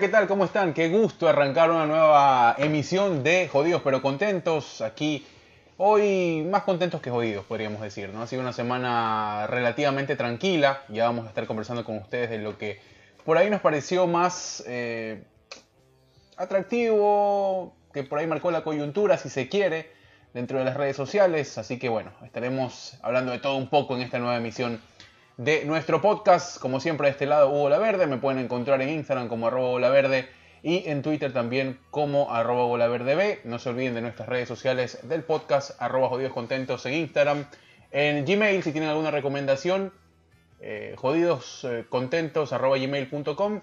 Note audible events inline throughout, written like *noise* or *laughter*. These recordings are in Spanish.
¿qué tal? ¿Cómo están? Qué gusto arrancar una nueva emisión de Jodidos pero Contentos. Aquí hoy más contentos que jodidos, podríamos decir, ¿no? Ha sido una semana relativamente tranquila. Ya vamos a estar conversando con ustedes de lo que por ahí nos pareció más eh, atractivo, que por ahí marcó la coyuntura, si se quiere, dentro de las redes sociales. Así que bueno, estaremos hablando de todo un poco en esta nueva emisión de nuestro podcast. Como siempre, de este lado, Hugo La Verde. Me pueden encontrar en Instagram como arroba La Verde y en Twitter también como arroba B. No se olviden de nuestras redes sociales del podcast, arroba jodidos contentos en Instagram. En Gmail, si tienen alguna recomendación, eh, jodidoscontentos arroba gmail.com.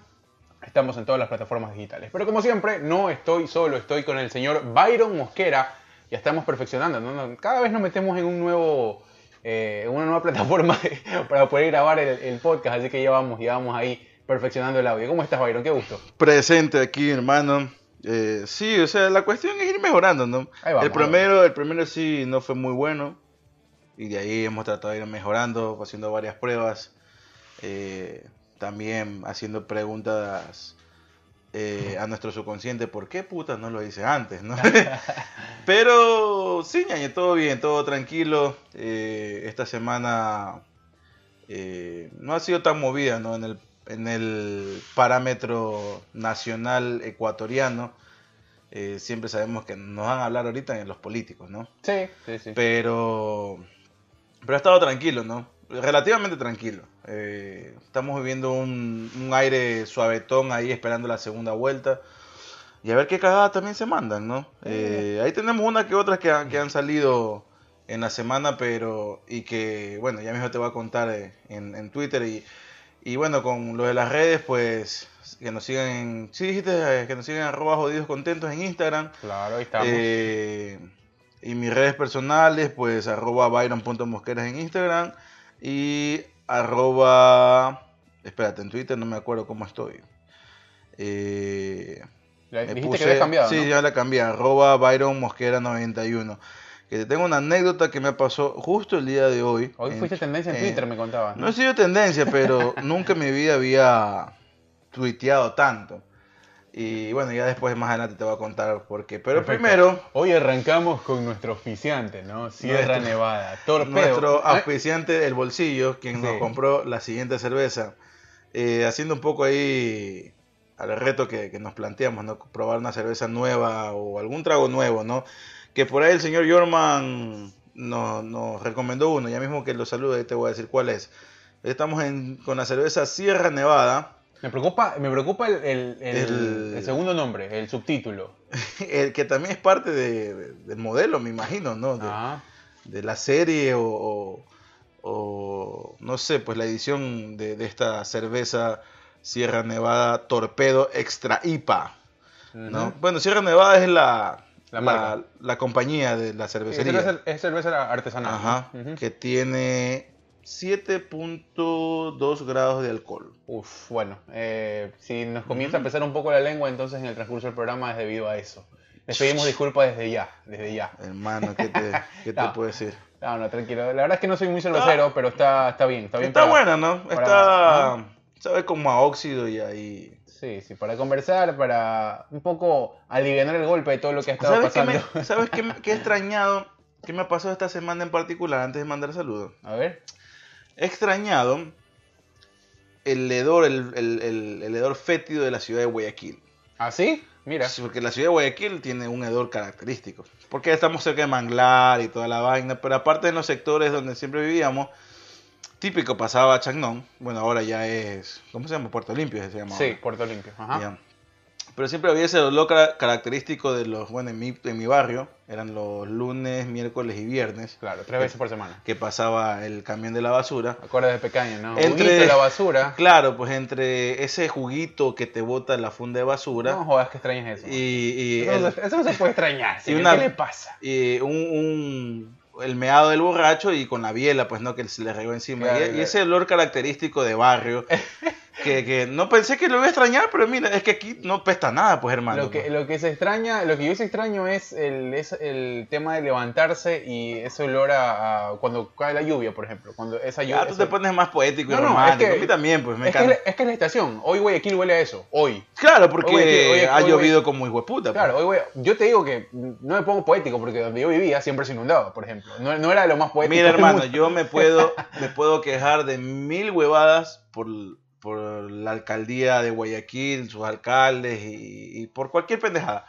Estamos en todas las plataformas digitales. Pero como siempre, no estoy solo, estoy con el señor Byron Mosquera. Ya estamos perfeccionando. Cada vez nos metemos en un nuevo eh, una nueva *laughs* plataforma para poder grabar el, podcast, así que ya vamos, ya vamos ahí perfeccionando el audio. ¿Cómo estás, Byron? Qué gusto. Presente aquí, hermano. Eh, sí, o sea, la cuestión es ir mejorando, ¿no? el primero, el primero sí no fue muy bueno y de ahí hemos tratado de ir mejorando, haciendo varias pruebas, eh, también haciendo preguntas eh, a nuestro subconsciente, ¿por qué puta no lo hice antes? ¿no? *laughs* Pero sí, ñañe, todo bien, todo tranquilo. Eh, esta semana eh, no ha sido tan movida ¿no? en, el, en el parámetro nacional ecuatoriano. siempre sabemos que nos van a hablar ahorita en los políticos, ¿no? Sí, sí, sí. Pero, pero ha estado tranquilo, ¿no? relativamente tranquilo. Eh, estamos viviendo un, aire suavetón ahí esperando la segunda vuelta. Y a ver qué cagada también se mandan, ¿no? Eh, ahí tenemos una que otras que, que, han salido en la semana, pero. Y que, bueno, ya mismo te voy a contar eh, en, Twitter. Y, y, bueno, con lo de las redes, pues. Que nos sigan en. Sí, dijiste que nos sigan arroba jodidos contentos en Instagram. Claro, ahí estamos. y mis redes personales, pues arroba byron.mosqueras en Instagram y arroba, espérate, en Twitter no me acuerdo cómo estoy. Eh, dijiste que habías cambiado, Sí, ya la cambié, arroba Byron Mosquera 91. Que te tengo una anécdota que me pasó justo el día de hoy. Hoy fuiste tendencia en Twitter, me contabas. ¿no? he sido tendencia, pero *laughs* nunca en mi vida había tuiteado tanto. Y bueno, ya después más adelante te voy a contar por qué. Pero primero... Hoy arrancamos con nuestro oficiante, ¿no? Sierra Nevada, Torpedo. Nuestro ah. auspiciante del bolsillo, quien nos compró la siguiente cerveza. Eh, haciendo un poco ahí al reto que, nos planteamos, ¿no? Probar una cerveza nueva o algún trago nuevo, ¿no? Que por ahí el señor Yorman nos, nos recomendó uno. Ya mismo que lo salude te voy a decir cuál es. Estamos con la cerveza Sierra Nevada me preocupa, me preocupa el, el, segundo nombre, el subtítulo. *laughs* el que también es parte del modelo, me imagino, ¿no? De, ah. la serie o, no sé, pues la edición de, esta cerveza Sierra Nevada Torpedo Extra IPA. ¿no? Bueno, Sierra Nevada es la, la, compañía de la cervecería. Es cerveza, artesanal. Ajá, que tiene 7.2 grados de alcohol. Uf, bueno, eh, si nos comienza a pesar un poco la lengua, entonces en el transcurso del programa es debido a eso. Les pedimos disculpas desde ya, desde ya. Hermano, ¿qué te, qué *laughs* te puedo decir? No, no, tranquilo. La verdad es que no soy muy cervecero, pero está, está bien. Está, bien está buena, ¿no? está, sabe como a óxido y ahí... Sí, sí, para conversar, para un poco aliviar el golpe de todo lo que ha estado pasando. ¿Sabes qué, qué he *laughs* extrañado? ¿Qué me ha pasado esta semana en particular antes de mandar saludos? A ver. He extrañado el hedor, el, hedor fétido de la ciudad de Guayaquil. ¿Ah, sí? Mira. porque la ciudad de Guayaquil tiene un hedor característico. Porque estamos cerca de Manglar y toda la vaina, pero aparte en los sectores donde siempre vivíamos, típico pasaba Chagnón, bueno, ahora ya es, ¿cómo se llama? Puerto Limpio se llama. Sí, Puerto Limpio, ajá. Pero siempre había ese olor característico de los, bueno, en mi, en mi barrio, eran los lunes, miércoles y viernes. Claro, tres veces por semana. Que pasaba el camión de la basura. Acuerdas de pequeño, ¿no? Entre la basura. Claro, pues entre ese juguito que te bota la funda de basura. No jodas que extrañas eso. Y, eso, no se puede extrañar. *laughs* Y ¿Qué le pasa? Y un, el meado del borracho y con la biela, pues no, que se le regó encima. y, ese olor característico de barrio. *laughs* que, que no pensé que lo iba a extrañar, pero mira, es que aquí no pesta nada, pues hermano. Lo que, pues. lo que se extraña, lo que yo sí extraño es el, es el tema de levantarse y ese olor a, a cuando cae la lluvia, por ejemplo. Cuando esa lluvia. Ya tú te pones más poético y No, no, romántico. es que- a mí también, pues me es, que es, encanta. la- es que es la estación. Hoy Guayaquil huele a eso. Hoy. Claro, porque ha llovido como hijo de puta. pues. Claro, hoy voy a- yo te digo que no me pongo poético porque donde yo vivía siempre se inundaba, por ejemplo. No, no era lo más poético. Mira, hermano, yo me puedo, *laughs* me puedo quejar de mil huevadas por, por la alcaldía de Guayaquil, sus alcaldes y, por cualquier pendejada.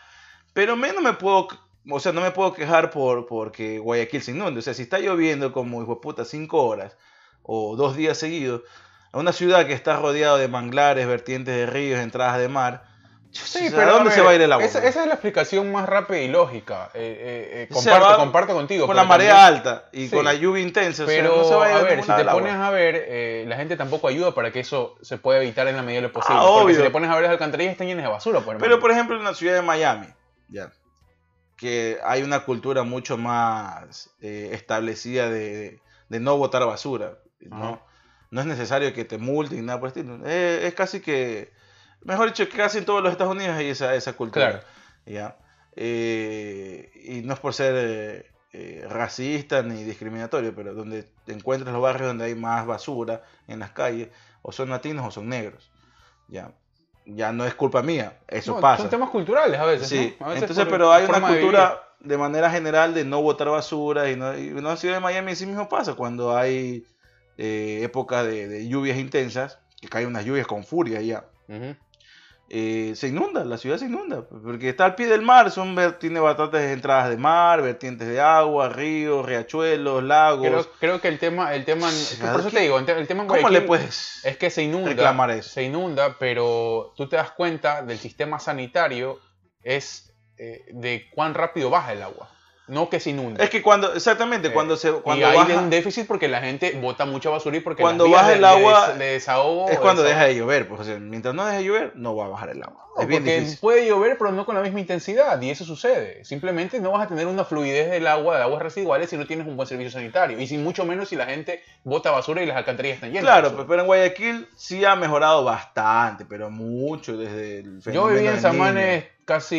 Pero menos me puedo, o sea, no me puedo quejar por porque Guayaquil se inunde. O sea, si está lloviendo como hijo de puta cinco horas o dos días seguidos, a una ciudad que está rodeada de manglares, vertientes de ríos, entradas de mar, Sí, pero ¿a dónde ver, se va a ir el agua? Esa, esa es la explicación más rápida y lógica. Eh, eh, eh, comparto, va comparto contigo. con la marea también- alta y Sí. con la lluvia intensa, o sea, Pero, no se va a ir a a ver, ningún si te agua. pones a ver, eh, la gente tampoco ayuda para que eso se pueda evitar en la medida de lo posible. Ah, porque si te pones a ver, las alcantarillas están llenas de basura. Pues, Pero por ejemplo en la ciudad de Miami, ya, que hay una cultura mucho más eh, establecida de, de no botar basura, ¿no? Ajá. No es necesario que te multen ni nada por el estilo. Es casi que, mejor dicho, casi en todos los Estados Unidos hay esa, esa cultura. Claro. ¿ya? Eh, y no es por ser eh, eh, racista ni discriminatorio, pero donde te encuentras los barrios donde hay más basura en las calles, o son latinos o son negros. ¿ya? Ya no es culpa mía, eso No, pasa. Son temas culturales a veces. Sí, ¿no? A veces entonces, pero hay una de cultura de, manera general de no botar basura y no, y en la ciudad de Miami sí mismo pasa cuando hay eh, épocas de, de lluvias intensas, que caen unas lluvias con furia ya. Ujú. Eh, se inunda, la ciudad se inunda, porque está al pie del mar, son tiene bastantes entradas de mar, vertientes de agua, ríos, riachuelos, lagos. Creo, creo que el tema, el tema, es que por eso ¿qué? te digo, el tema en ¿Cómo Guayaquil le puedes? es que se inunda, reclamar eso? se inunda, pero tú te das cuenta del sistema sanitario es eh, de cuán rápido baja el agua, no que se inunda. Es que cuando, exactamente, Eh, cuando se y cuando hay baja, un déficit porque la gente bota mucha basura y porque Cuando baja el de agua, de desahogo es cuando desahogo- deja de llover, pues, o sea, mientras no deje de llover, no va a bajar el agua. No, es bien porque difícil. puede llover, pero no con la misma intensidad, y eso sucede. Simplemente no vas a tener una fluidez del agua, de aguas residuales, si no tienes un buen servicio sanitario. Y sin mucho menos si la gente bota basura y las alcantarillas están llenas. Claro, basura. pero en Guayaquil sí ha mejorado bastante, pero mucho desde el Yo viví en Samanes casi,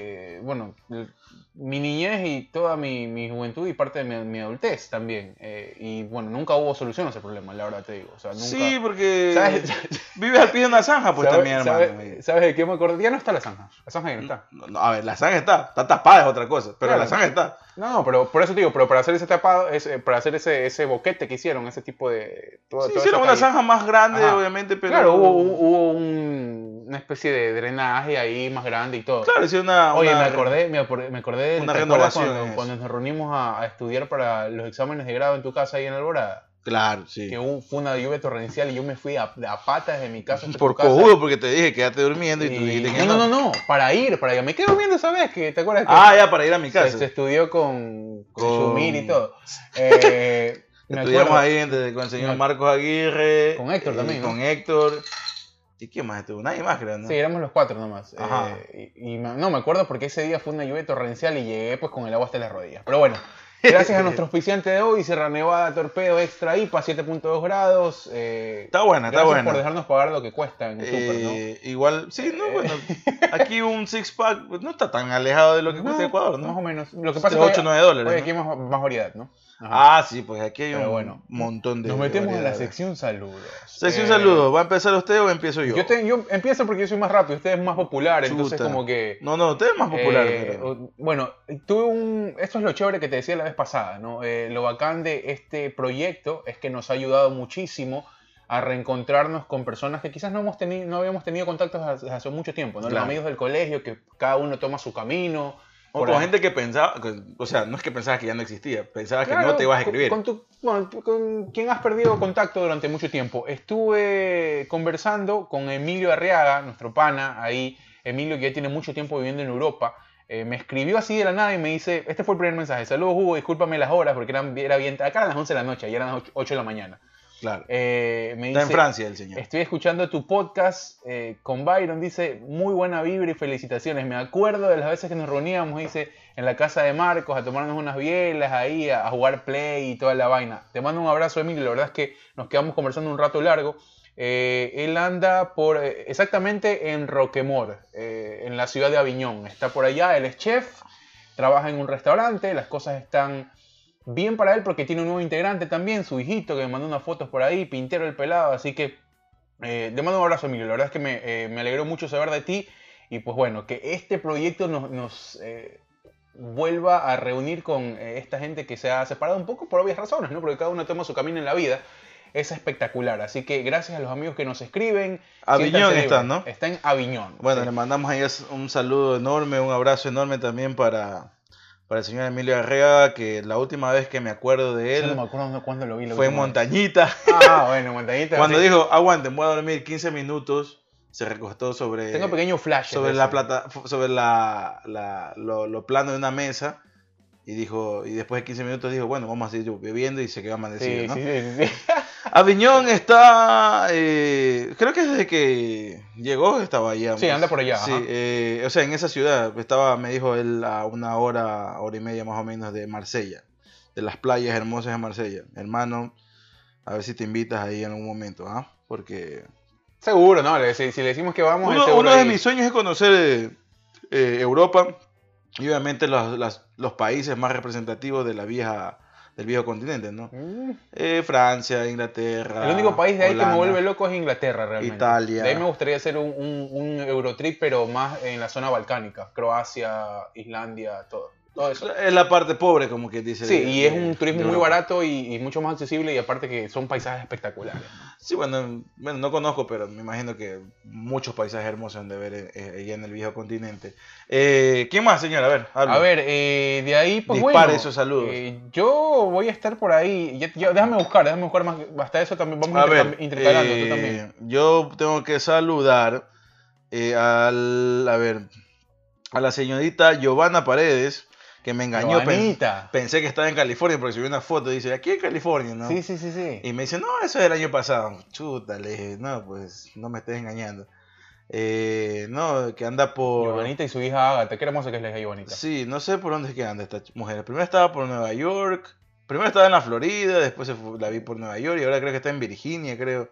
eh, bueno, el- mi niñez y toda mi, mi juventud y parte de mi, mi adultez también. Eh, y bueno, nunca hubo solución a ese problema, la verdad te digo. O sea, nunca... Sí, porque ¿Sabes? *laughs* vives al pie de una zanja, pues ¿Sabes- también, hermano. sabes- ¿Sabes de qué me acordé? Ya no está la zanja. La zanja ya no está. No, no, a ver, la zanja está, está tapada es otra cosa, pero Claro. la zanja está. No, no, pero por eso te digo, pero para hacer ese tapado, ese, para hacer ese, ese boquete que hicieron, ese tipo de... toda- Sí, toda hicieron una zanja más grande, Ajá. obviamente, pero... Claro, hubo, hubo un- una especie de drenaje ahí más grande y todo. Claro, hicieron una... Oye, una- me acordé, me acordé, me acordé del- una ¿te acuerdas cuando, nos reunimos a, a estudiar para los exámenes de grado en tu casa ahí en Alborada. Claro, sí. Que hubo, fue una lluvia torrencial y yo me fui a, a patas de mi casa Por cojudo, porque te dije, quédate durmiendo y, tú dijiste que no, no, no, no, para ir, para ir. Me quedé durmiendo esa vez, que te acuerdas que Ah, ya, para ir a mi casa. se estudió con, con, y todo. *laughs* Eh, Estudiamos acuerdo- ahí con el señor Marcos Aguirre. Con Héctor y también, ¿no? Con Héctor. ¿Y quién más estuvo? Nadie más, creo, ¿no? Sí, éramos los cuatro nomás. Ajá. Eh, y, y no, me acuerdo porque ese día fue una lluvia torrencial y llegué pues con el agua hasta las rodillas. Pero bueno, *laughs* gracias a nuestro auspiciante de hoy, Sierra Nevada Torpedo Extra IPA, 7.2 grados. eh, Está buena, está gracias buena. por dejarnos pagar lo que cuesta en el super, ¿no? Eh, Igual, sí, no, bueno. Aquí un six pack pues, no está tan alejado de lo que *laughs* cuesta No, Ecuador, Más o ¿no? menos. Lo que pasa es que 8 o 9 dólares. ¿no? aquí hay más, más variedad, ¿no? Ajá. Ah, sí, pues aquí hay Pero un bueno, montón de. Nos metemos en la sección saludos. Sección Eh, saludos. ¿Va a empezar usted o empiezo yo? Yo, te- yo empiezo porque yo soy más rápido, usted es más popular, entonces como que... No, no, usted es más popular. Eh, o- bueno, tuve un. Esto es lo chévere que te decía la vez pasada, ¿no? Eh, lo bacán de este proyecto es que nos ha ayudado muchísimo a reencontrarnos con personas que quizás no, hemos tenido, no habíamos tenido contactos hace, hace mucho tiempo, ¿no? Claro. Los amigos del colegio, que cada uno toma su camino. O ahí. gente que pensaba, que- o sea, no es que pensabas que ya no existía, pensabas que Claro, no te ibas a escribir. Con, tu- bueno, con quien has perdido contacto durante mucho tiempo. Estuve conversando con Emilio Arriaga, nuestro pana, ahí. Emilio que ya tiene mucho tiempo viviendo en Europa. Eh, me escribió así de la nada y me dice, este fue el primer mensaje, saludos Hugo, discúlpame las horas porque eran, era bien, acá eran las 11 de la noche, ya eran las 8, de la mañana. Claro. Eh, me Está en Francia el señor. Estoy escuchando tu podcast eh, con Byron, dice, muy buena vibra y felicitaciones. Me acuerdo de las veces que nos reuníamos, dice, en la casa de Marcos a tomarnos unas bielas ahí, a, a jugar play y toda la vaina. Te mando un abrazo, Emilio. La verdad es que nos quedamos conversando un rato largo. Eh, él anda por exactamente en Roquemort, en la ciudad de Aviñón. Está por allá, él es chef, trabaja en un restaurante, las cosas están bien para él porque tiene un nuevo integrante también, su hijito que me mandó unas fotos por ahí, Pintero el pelado, así que eh, te mando un abrazo, Emilio. La verdad es que me, eh, me alegró mucho saber de ti y pues bueno, que este proyecto nos, nos, eh, vuelva a reunir con esta gente que se ha separado un poco por obvias razones, ¿no? Porque cada uno toma su camino en la vida. Es espectacular, así que gracias a los amigos que nos escriben. Aviñón está. ¿no? Está en Aviñón. Bueno, sí. le mandamos ahí un saludo enorme, un abrazo enorme también para, para el señor Emilio Arreaga, que la última vez que me acuerdo de Yo él no me acuerdo cuándo lo vi. la fue en. Montañita. Ah, bueno, Montañita. *laughs* Cuando sí. dijo, aguanten, voy a dormir 15 minutos, se recostó sobre, Tengo pequeños flashes. sobre la plata, sobre la, la- lo, lo plano de una mesa y dijo, y después de 15 minutos dijo, bueno, vamos a seguir bebiendo y se quedó amanecido, Sí, ¿no? sí, sí. *laughs* Aviñón está, eh, creo que desde que llegó estaba allá. Sí, anda por allá, Sí, eh, o sea, en esa ciudad estaba, me dijo él, a una hora, hora y media más o menos de Marsella, de las playas hermosas de Marsella. Hermano, a ver si te invitas ahí en algún momento, ¿ah? Porque Seguro, ¿no? Si, si le decimos que vamos, uno, uno de ahí- mis sueños es conocer eh, Europa y obviamente los, las- los países más representativos de la vieja, del viejo continente, ¿no? Mm. Eh, Francia, Inglaterra. El único país de ahí que me Holanda. vuelve loco es Inglaterra, realmente. Italia. De ahí me gustaría hacer un, un, un Eurotrip, pero más en la zona balcánica. Croacia, Islandia, todo. Todo eso. Es la parte pobre, como que dice. Sí, de- y es un turismo muy barato y, y mucho más accesible y aparte que son paisajes espectaculares. Sí, bueno, bueno, no conozco, pero me imagino que muchos paisajes hermosos han de ver eh, allá en el viejo continente. Eh, ¿Quién más, señor? A ver. A ver, eh, de ahí, pues Dispare bueno. esos saludos. eh, yo voy a estar por ahí. Ya- ya- déjame buscar, déjame buscar más. Hasta eso también vamos A ver, intercalando, eh, tú también. yo tengo que saludar eh, al, a ver, a la señorita Giovanna Paredes, que me engañó. pen- Giovanita. pensé que estaba en California porque subió una foto y dice, aquí en California, ¿no? Sí, sí, sí, sí. Y me dice, no, eso es del año pasado. Chuta, le dije, no, pues no me estés engañando. Eh, no, que anda por... Giovanita y su hija Agatha. Qué hermosa que es la hija Giovanita. Sí, no sé por dónde es que anda esta mujer. Primero estaba por Nueva York, primero estaba en la Florida, después la vi por Nueva York y ahora creo que está en Virginia, creo.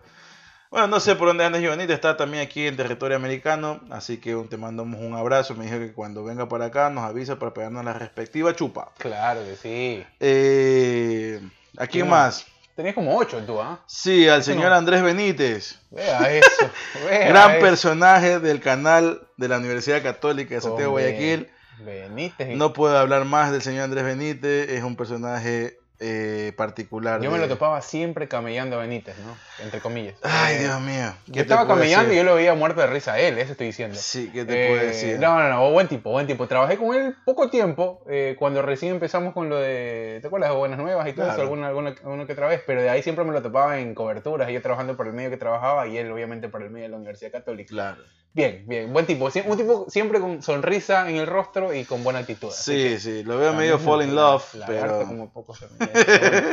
Bueno, no sé por dónde anda Giovanita, está también aquí en territorio americano, así que te mandamos un abrazo. Me dijo que cuando venga para acá nos avisa para pegarnos la respectiva chupa. Claro que sí. Eh, ¿A quién ¿Quién más? Tenías como ocho tú, ¿ah? Sí, al señor no. Andrés Benítez. Vea eso. Vea Gran eso. personaje del canal de la Universidad Católica de Santiago Hombre, Guayaquil. Benítez. No puedo hablar más del señor Andrés Benítez, es un personaje eh, particular. Yo me de- lo topaba siempre camellando a Benítez, ¿no? Entre comillas. Ay, Eh, Dios mío. Yo ¿qué te estaba puedo camellando y yo lo veía muerto de risa a él, eso estoy diciendo. Sí, ¿qué te puedo Eh, decir? No, no, no, buen tipo, buen tipo. Trabajé con él poco tiempo, eh, cuando recién empezamos con lo de, ¿te acuerdas? de Buenas Nuevas y todo eso, alguna, alguna, alguna que otra vez, pero de ahí siempre me lo topaba en coberturas, yo trabajando por el medio que trabajaba y él obviamente por el medio de la Universidad Católica. Claro. Bien, bien, buen tipo, un tipo siempre con sonrisa en el rostro y con buena actitud. Sí, sí, lo veo medio fall in love, pero... como también, pero bueno.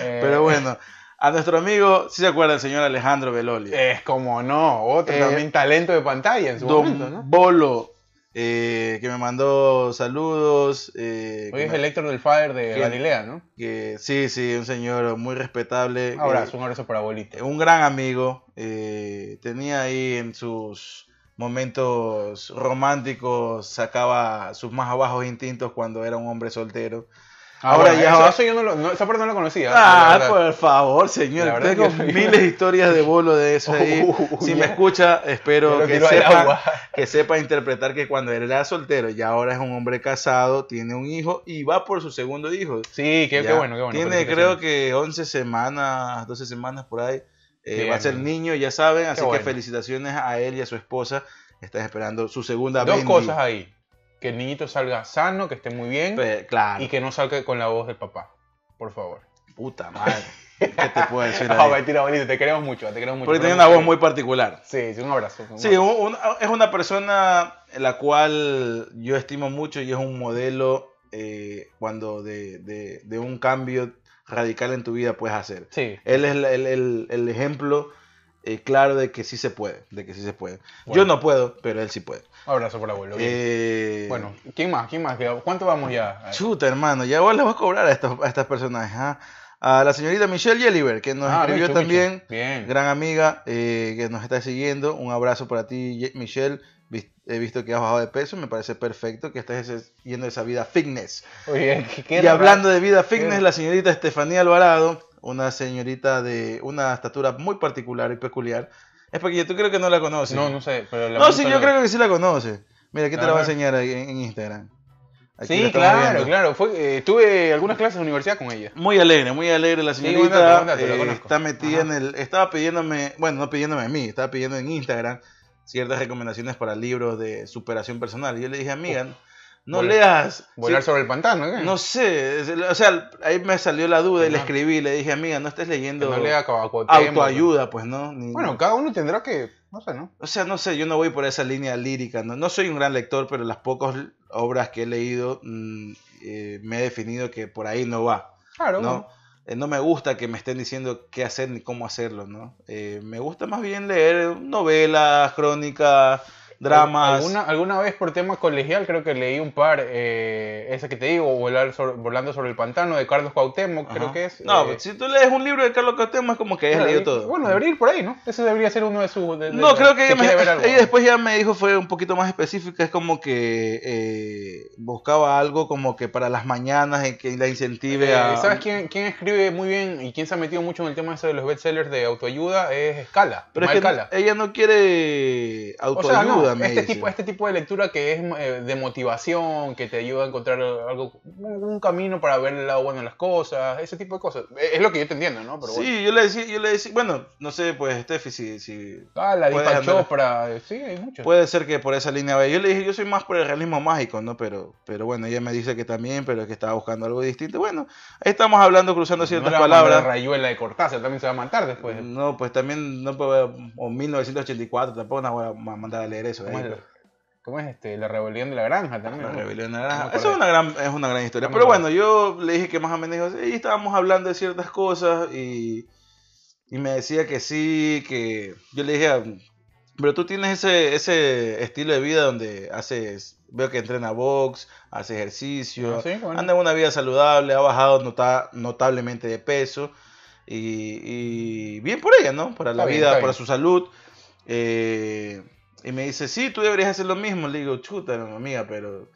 Eh, *laughs* Pero bueno, a nuestro amigo, si se acuerda, el señor Alejandro Beloli. Es como no, otro Eh, también talento de pantalla en su Don momento, ¿no? Bolo, eh, que me mandó saludos. eh, Hoy es me- el Héctor del Fire de que- Galilea, ¿no? que, sí, sí, un señor muy respetable. Un abrazo, un abrazo para abuelita. un gran amigo. tenía ahí en sus momentos románticos, sacaba sus más bajos instintos cuando era un hombre soltero. Ah, ahora bueno, ya eso, eso yo no lo, no, esa parte no la conocía. Ah, la por favor, señor. Tengo que miles de historias de bolo de eso ahí. Uh, *laughs* si me escucha, espero que sepa, que sepa interpretar que cuando él era soltero y ahora es un hombre casado, tiene un hijo y va por su segundo hijo. Sí, qué, qué bueno, qué bueno. Tiene creo que 11 semanas, 12 semanas por ahí. Eh, va a ser niño, ya saben. Así que felicitaciones a él y a su esposa. Están esperando su segunda Dos Bendy. cosas ahí. Que el niñito salga sano, que esté muy bien. Pe- claro. Y que no salga con la voz del papá. Por favor. Puta madre. ¿Qué te puedo *laughs* decir No, mentira, abuelito, te queremos mucho, te queremos mucho. Porque tiene una voz muy particular. Sí, sí, un abrazo. un Sí, abrazo. un- un- es una persona la cual yo estimo mucho y es un modelo eh, cuando de, de- de un cambio radical en tu vida puedes hacer. Sí. Él es el, el- el- ejemplo eh, claro de que sí se puede, de que sí se puede. Bueno. Yo no puedo, pero él sí puede. Abrazo por abuelo. Eh, Bueno, ¿quién más? ¿Quién más? ¿Cuánto vamos ya? Chuta, hermano, ya vos le vas a cobrar a estos, a estas personajes. ¿ah? A la señorita Michelle Yeliver, que nos Ah, escribió también. Bien. gran amiga eh, que nos está siguiendo. Un abrazo para ti, Michelle. He visto que has bajado de peso, me parece perfecto que estés yendo esa vida fitness. Oye, y hablando de vida fitness, la señorita Estefanía Alvarado, una señorita de una estatura muy particular y peculiar. Es porque tú creo que no la conoces. No, no sé, pero la No, sí, yo la- creo que sí la conoces. Mira, aquí te la voy a enseñar ahí en, en Instagram. Aquí la Sí, claro, viendo. claro. Fue, eh, tuve algunas clases de universidad con ella. Muy alegre, muy alegre la Sí, señorita. la eh, está metida Ajá. en el. Estaba pidiéndome, bueno, no pidiéndome a mí, estaba pidiendo en Instagram ciertas recomendaciones para libros de superación personal. Y yo le dije, amiga, no Volar- leas. Volar sí, sobre el pantano, ¿eh? No sé, o sea, ahí me salió la duda y le escribí, le dije, amiga, no estés Que leyendo no lea Cua- Cuauhtémoc, autoayuda, pues, ¿no? Ni- Bueno, cada uno tendrá que, no sé, ¿no? o sea, no sé, yo no voy por esa línea lírica, no, no soy un gran lector, pero las pocas obras que he leído mm, eh, me he definido que por ahí no va. Claro, ¿no? Eh, no me gusta que me estén diciendo qué hacer ni cómo hacerlo, ¿no? Eh, me gusta más bien leer novelas, crónicas, dramas. Alguna, alguna vez por tema colegial creo que leí un par, eh, esa que te digo, Volar sobre- Volando sobre el Pantano de Carlos Cuauhtémoc, Ajá. creo que es. No, eh, si tú lees un libro de Carlos Cuauhtémoc es como que hayas claro, leído y- todo. Bueno, debería ir por ahí, ¿no? Ese debería ser uno de sus... de- de- No, creo que ella, me- quiere ver *laughs* algo. ella después ya me dijo fue un poquito más específica, es como que eh, buscaba algo como que para las mañanas en que la incentive Eh, a... ¿Sabes quién, quién escribe muy bien y quién se ha metido mucho en el tema ese de los bestsellers de autoayuda? Es Scala. Pero es que ella no quiere O sea, autoayuda, me este, dice. tipo, este tipo de lectura que es eh, de motivación, que te ayuda a encontrar algo, un, un camino para ver el lado bueno de las cosas, ese tipo de cosas. Es es lo que yo te entiendo, ¿no? Pero bueno. Sí, yo le decía, yo le decía, bueno, no sé, pues Steffi, si, si Ah, la Deepak Chopra, eh, sí, hay muchos. Puede ser que por esa línea vaya. Yo le dije, yo soy más por el realismo mágico, ¿no? Pero, pero bueno, ella me dice que también, pero que estaba buscando algo distinto. Bueno, ahí estamos hablando, cruzando ciertas palabras. Rayuela de Cortázar, también se va a matar después. No, pues también, no puedo, o 1984, tampoco no voy a mandar a leer eso. ¿Cómo es, ¿Cómo es este? La rebelión de la granja también. La ¿no? rebelión me naranja. acordé. Eso es una gran, es una gran historia. Pero bueno, yo le dije que más o menos dijo, sí, estábamos hablando de ciertas cosas y, y me decía que sí, que yo le dije, "Ah, pero tú tienes ese, ese estilo de vida donde haces, veo que entrena box, hace ejercicio, Ah, sí, bueno. anda en una vida saludable, ha bajado nota- notablemente de peso y, y bien por ella, ¿no? Para la Está bien, vida, para su salud. Eh, y me dice, sí, tú deberías hacer lo mismo. Le digo, chuta, amiga, pero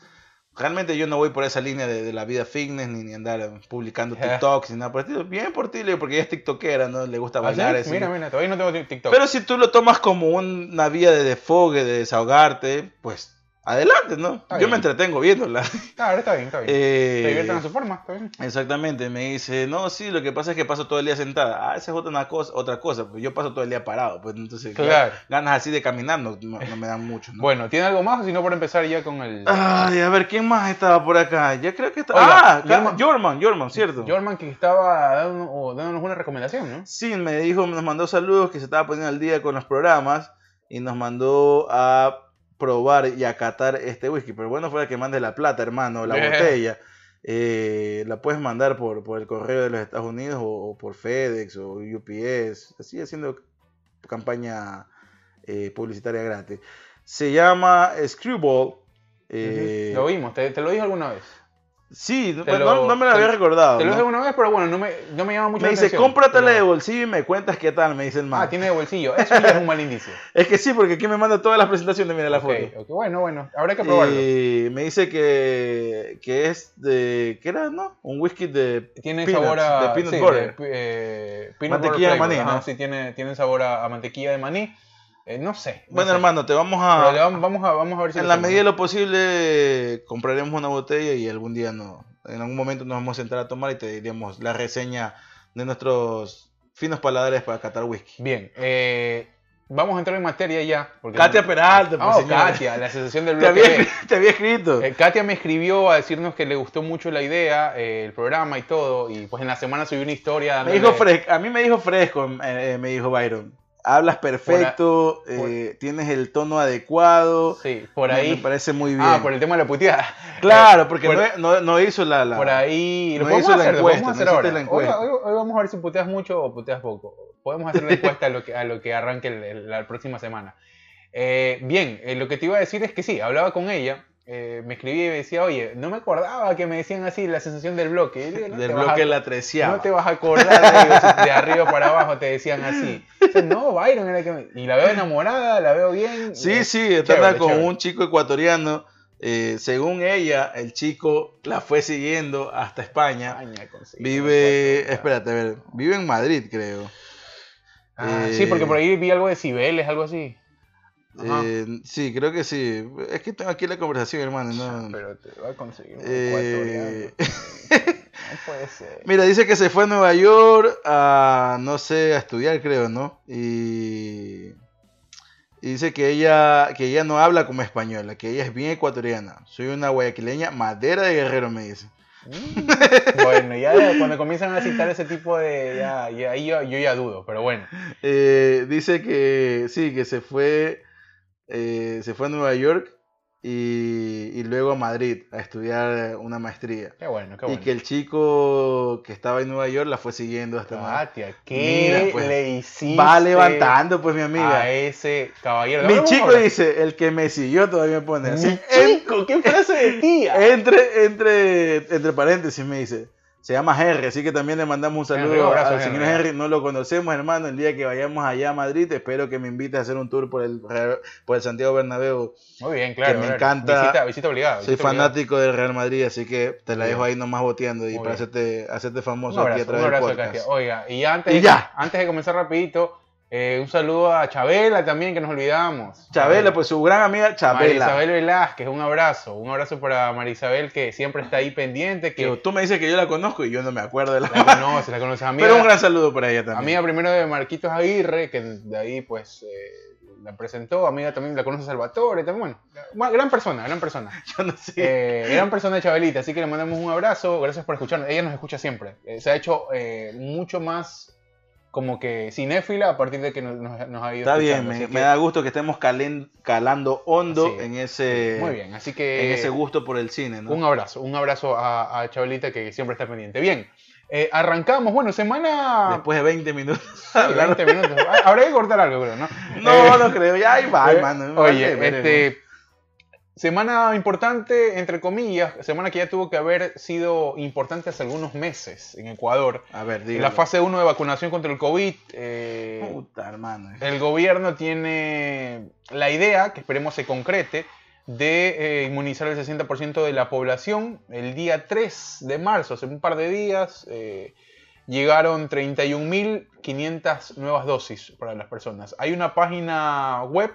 realmente yo no voy por esa línea de, de la vida fitness ni, ni andar publicando Ya. TikToks ni nada por el estilo. Bien por ti, le digo, porque ella es tiktokera, ¿no? Le gusta ¿Ah, bailar. así. Mira, mira, todavía no tengo TikTok. Pero si tú lo tomas como una vía de desfogue, de desahogarte, pues adelante, ¿no? Está yo bien. me entretengo viéndola. Claro, está bien, está bien. *laughs* Eh, Se divierten a su forma, está bien. Exactamente, me dice, no, sí, lo que pasa es que paso todo el día sentada. Ah, esa es otra cosa, otra cosa, pues yo paso todo el día parado, pues entonces Claro. ganas así de caminar no, no- no me dan mucho, ¿no? Bueno, ¿tiene algo más o si no por empezar ya con el... Ay, a ver, ¿quién más estaba por acá? Ya creo que está... Oiga, ah, Jorman. Jorman, Jorman, ¿cierto? Jorman que estaba dándonos, dándonos una recomendación, ¿no? Sí, me dijo, nos mandó saludos que se estaba poniendo al día con los programas y nos mandó a probar y acatar este whisky. Pero bueno, fuera que mande la plata, hermano, la *laughs* botella. Eh, la puedes mandar por, por el correo de los Estados Unidos o, o por FedEx o UPS. Así haciendo campaña eh, publicitaria gratis. Se llama Screwball. eh, Lo vimos, te, te lo dije alguna vez. Sí, Te no, lo- no me lo te- había recordado. Te lo ¿no? dije alguna vez, pero bueno, no me, no me llama mucho Me la dice, atención. cómpratela pero- de bolsillo y me cuentas qué tal, me dice el man. Ah, tiene de bolsillo. Eso ya es un mal indicio. *laughs* Es que sí, porque aquí me manda todas las presentaciones, mira la Ok, foto. ok, bueno, bueno, habrá que probarlo. Y me dice que, que es de. ¿Qué era, no? Un whisky de. Tiene peanuts, sabor a de peanut sí, butter. de, eh, peanut Mantequilla de butter maní, flavor. ¿no? Ajá, Sí, tiene, tiene sabor a, a mantequilla de maní. Eh, no sé. no Bueno, sé. hermano, te vamos a. vamos, vamos a, vamos a ver si En la medida de lo posible, compraremos una botella y algún día no. En algún momento nos vamos a sentar a tomar y te diríamos la reseña de nuestros finos paladares para catar whisky. Bien, eh, vamos a entrar en materia ya. Porque Katia Peralta, pues, Oh. Katia, la asociación del *laughs* Te bloque había, te había escrito. Eh, Katia me escribió a decirnos que le gustó mucho la idea, eh, el programa y todo, y pues en la semana subí una historia. Me dijo fresco, a mí me dijo fresco, eh, eh, me dijo Byron. Hablas perfecto, por- eh, tienes el tono adecuado. Sí, por ahí. Me parece muy bien. Ah, por el tema de la puteada. Claro, porque por- no, no- no hizo la. la- Por ahí. Lo no podemos hizo la hacer, lo encuesta, hacer no ahora. la encuesta. Hoy, hoy- hoy vamos a ver si puteas mucho o puteas poco. Podemos hacer la *laughs* encuesta a lo que, a lo que arranque el- el- la próxima semana. Eh, bien, eh, lo que te iba a decir es que sí, hablaba con ella eh, me escribía y me decía, oye, no me acordaba que me decían así la sensación del bloque. Y digo, no Del bloque a- la treceava. No te vas a acordar, digo, de arriba para abajo te decían así. No, Byron era el que me... Y la veo enamorada, la veo bien. Sí, eh, sí, está con chévere. un chico ecuatoriano. eh, según ella, el chico la fue siguiendo hasta España. España, Vive, espérate, a ver, vive en Madrid, creo. Ah, Eh, Sí, porque por ahí vi algo de Cibeles, algo así. Eh, sí, creo que sí. Es que tengo aquí la conversación, hermano. no- Pero te va a conseguir un Eh, ecuatoriano. *laughs* No puede ser. Mira, dice que se fue a Nueva York a, no sé, a estudiar, creo, ¿no? Y, y dice que ella, que ella no habla como española, que ella es bien ecuatoriana. Soy una guayaquileña madera de guerrero, me dice. Mm, Bueno, ya cuando comienzan a citar ese tipo de... Ya, ya, yo, yo ya dudo, pero bueno. Eh, dice que sí, que se fue, eh, se fue a Nueva York y, y luego a Madrid a estudiar una maestría. Qué bueno, qué Y bueno. que el chico que estaba en Nueva York la fue siguiendo hasta Madrid. Katia, ¿qué Mira, pues, le hiciste Va levantando, pues, mi amiga. a ese caballero? Mi chico dice, el que me siguió todavía me pone así. Mi En- chico, qué frase de tía. *laughs* entre, entre, entre paréntesis me dice. Se llama Henry, así que también le mandamos un Henry, saludo un abrazo, al señor Henry. Henry. No lo conocemos, hermano. El día que vayamos allá a Madrid, espero que me invites a hacer un tour por el, por el Santiago Bernabéu. Muy bien, claro. que me encanta. Visita, visita obligada. Soy visita fanático del Real Madrid, así que te la dejo ahí nomás boteando y Muy para hacerte, hacerte Un famoso aquí a abrazo, un través del abrazo, podcast. Katia. Oiga, y antes, Y ya. antes de comenzar rapidito, eh, un saludo a Chabela también, que nos olvidamos. Chabela, pues su gran amiga Chabela. Isabel Velázquez, un abrazo. Un abrazo para María Isabel, que siempre está ahí pendiente, que Que tú me dices que yo la conozco y yo no me acuerdo de la la *laughs* conoce, la conoce. Amiga, Pero un gran saludo para ella también. amiga primero de Marquitos Aguirre, que de ahí pues eh, la presentó. Amiga también la conoce Salvatore, también. Bueno, bueno, gran persona, gran persona. *laughs* Yo no sé. Eh, gran persona de Chabelita, así que le mandamos un abrazo. Gracias por escucharnos. Ella nos escucha siempre. Eh, se ha hecho eh, mucho más como que cinéfila a partir de que nos, ha ido Está bien, me, así que- me da gusto que estemos calen- calando hondo en ese Muy bien, así que en ese gusto por el cine, ¿no? un abrazo, un abrazo a, a que siempre está pendiente. Bien, eh, arrancamos, bueno, semana... Después de 20 minutos. Sí, 20 *laughs* minutos. Ah, Habrá que cortar algo, creo, ¿no? no, Eh, no creo. Ya ahí va, eh, hermano. Oye, Vale, este, semana importante, entre comillas, semana que ya tuvo que haber sido importante hace algunos meses en Ecuador. A ver, dígalo. la fase 1 de vacunación contra el COVID, eh, Puta, hermano. el gobierno tiene la idea, que esperemos se concrete, de eh, inmunizar el 60% de la población. El día 3 de marzo, hace un par de días, eh, llegaron 31.500 nuevas dosis para las personas. Hay una página web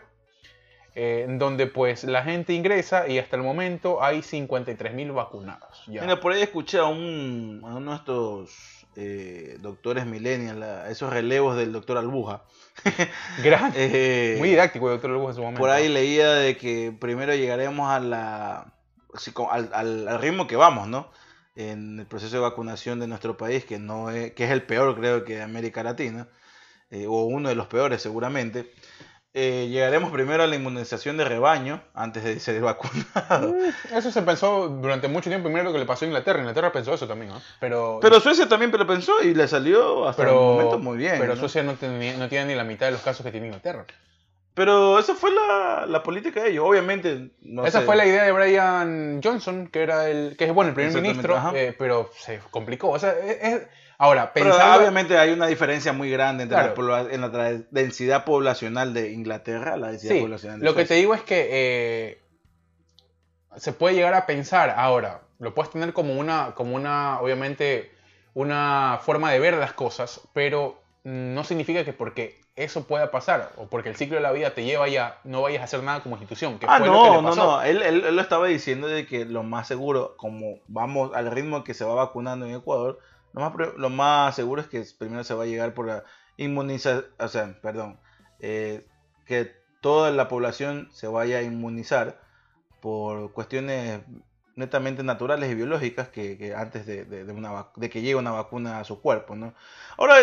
eh, donde pues la gente ingresa y hasta el momento hay 53.000 vacunados. ya. Mira, por ahí escuché a, un, a uno de estos eh, doctores millennials, a esos relevos del doctor Albuja. *laughs* Gran- *laughs* Eh, muy didáctico, doctor Lugo, en su momento. Por ahí leía de que primero llegaremos a la, al, al- al ritmo que vamos, ¿no? En el proceso de vacunación de nuestro país, que, no es, que es el peor, creo que de América Latina, eh, o uno de los peores seguramente. Eh, llegaremos primero a la inmunización de rebaño antes de ser *laughs* vacunado. Mm, Eso se pensó durante mucho tiempo. Mira lo que le pasó a Inglaterra. Inglaterra pensó eso también, ¿no? Pero, Pero Suecia también lo pensó y le salió hasta pero, el momento muy bien. Pero ¿no? Suecia no, tiene ni la mitad de los casos que tiene Inglaterra. Pero esa fue la, la política de ellos. Obviamente, Esa sé. fue la idea de Brian Johnson, que era el, que es bueno el primer ministro, eh, pero se complicó. O sea, es, ahora Pero pensando, obviamente hay una diferencia muy grande entre Claro. la en la densidad poblacional de Inglaterra a la densidad sí, poblacional de lo que te digo es que eh, se puede llegar a pensar ahora. Lo puedes tener como una, como una, obviamente, una forma de ver las cosas, pero no significa que porque eso pueda pasar o porque el ciclo de la vida te lleva ya no vayas a hacer nada como institución. Que Ah, fue lo que no, no, no. Él, él, él lo estaba diciendo de que lo más seguro, como vamos al ritmo que se va vacunando en Ecuador, lo más, seguro es que primero se va a llegar por la inmunización, o sea, perdón, eh, que toda la población se vaya a inmunizar por cuestiones netamente naturales y biológicas que, antes de, de- que llegue una vacuna a su cuerpo, ¿no? Ahora,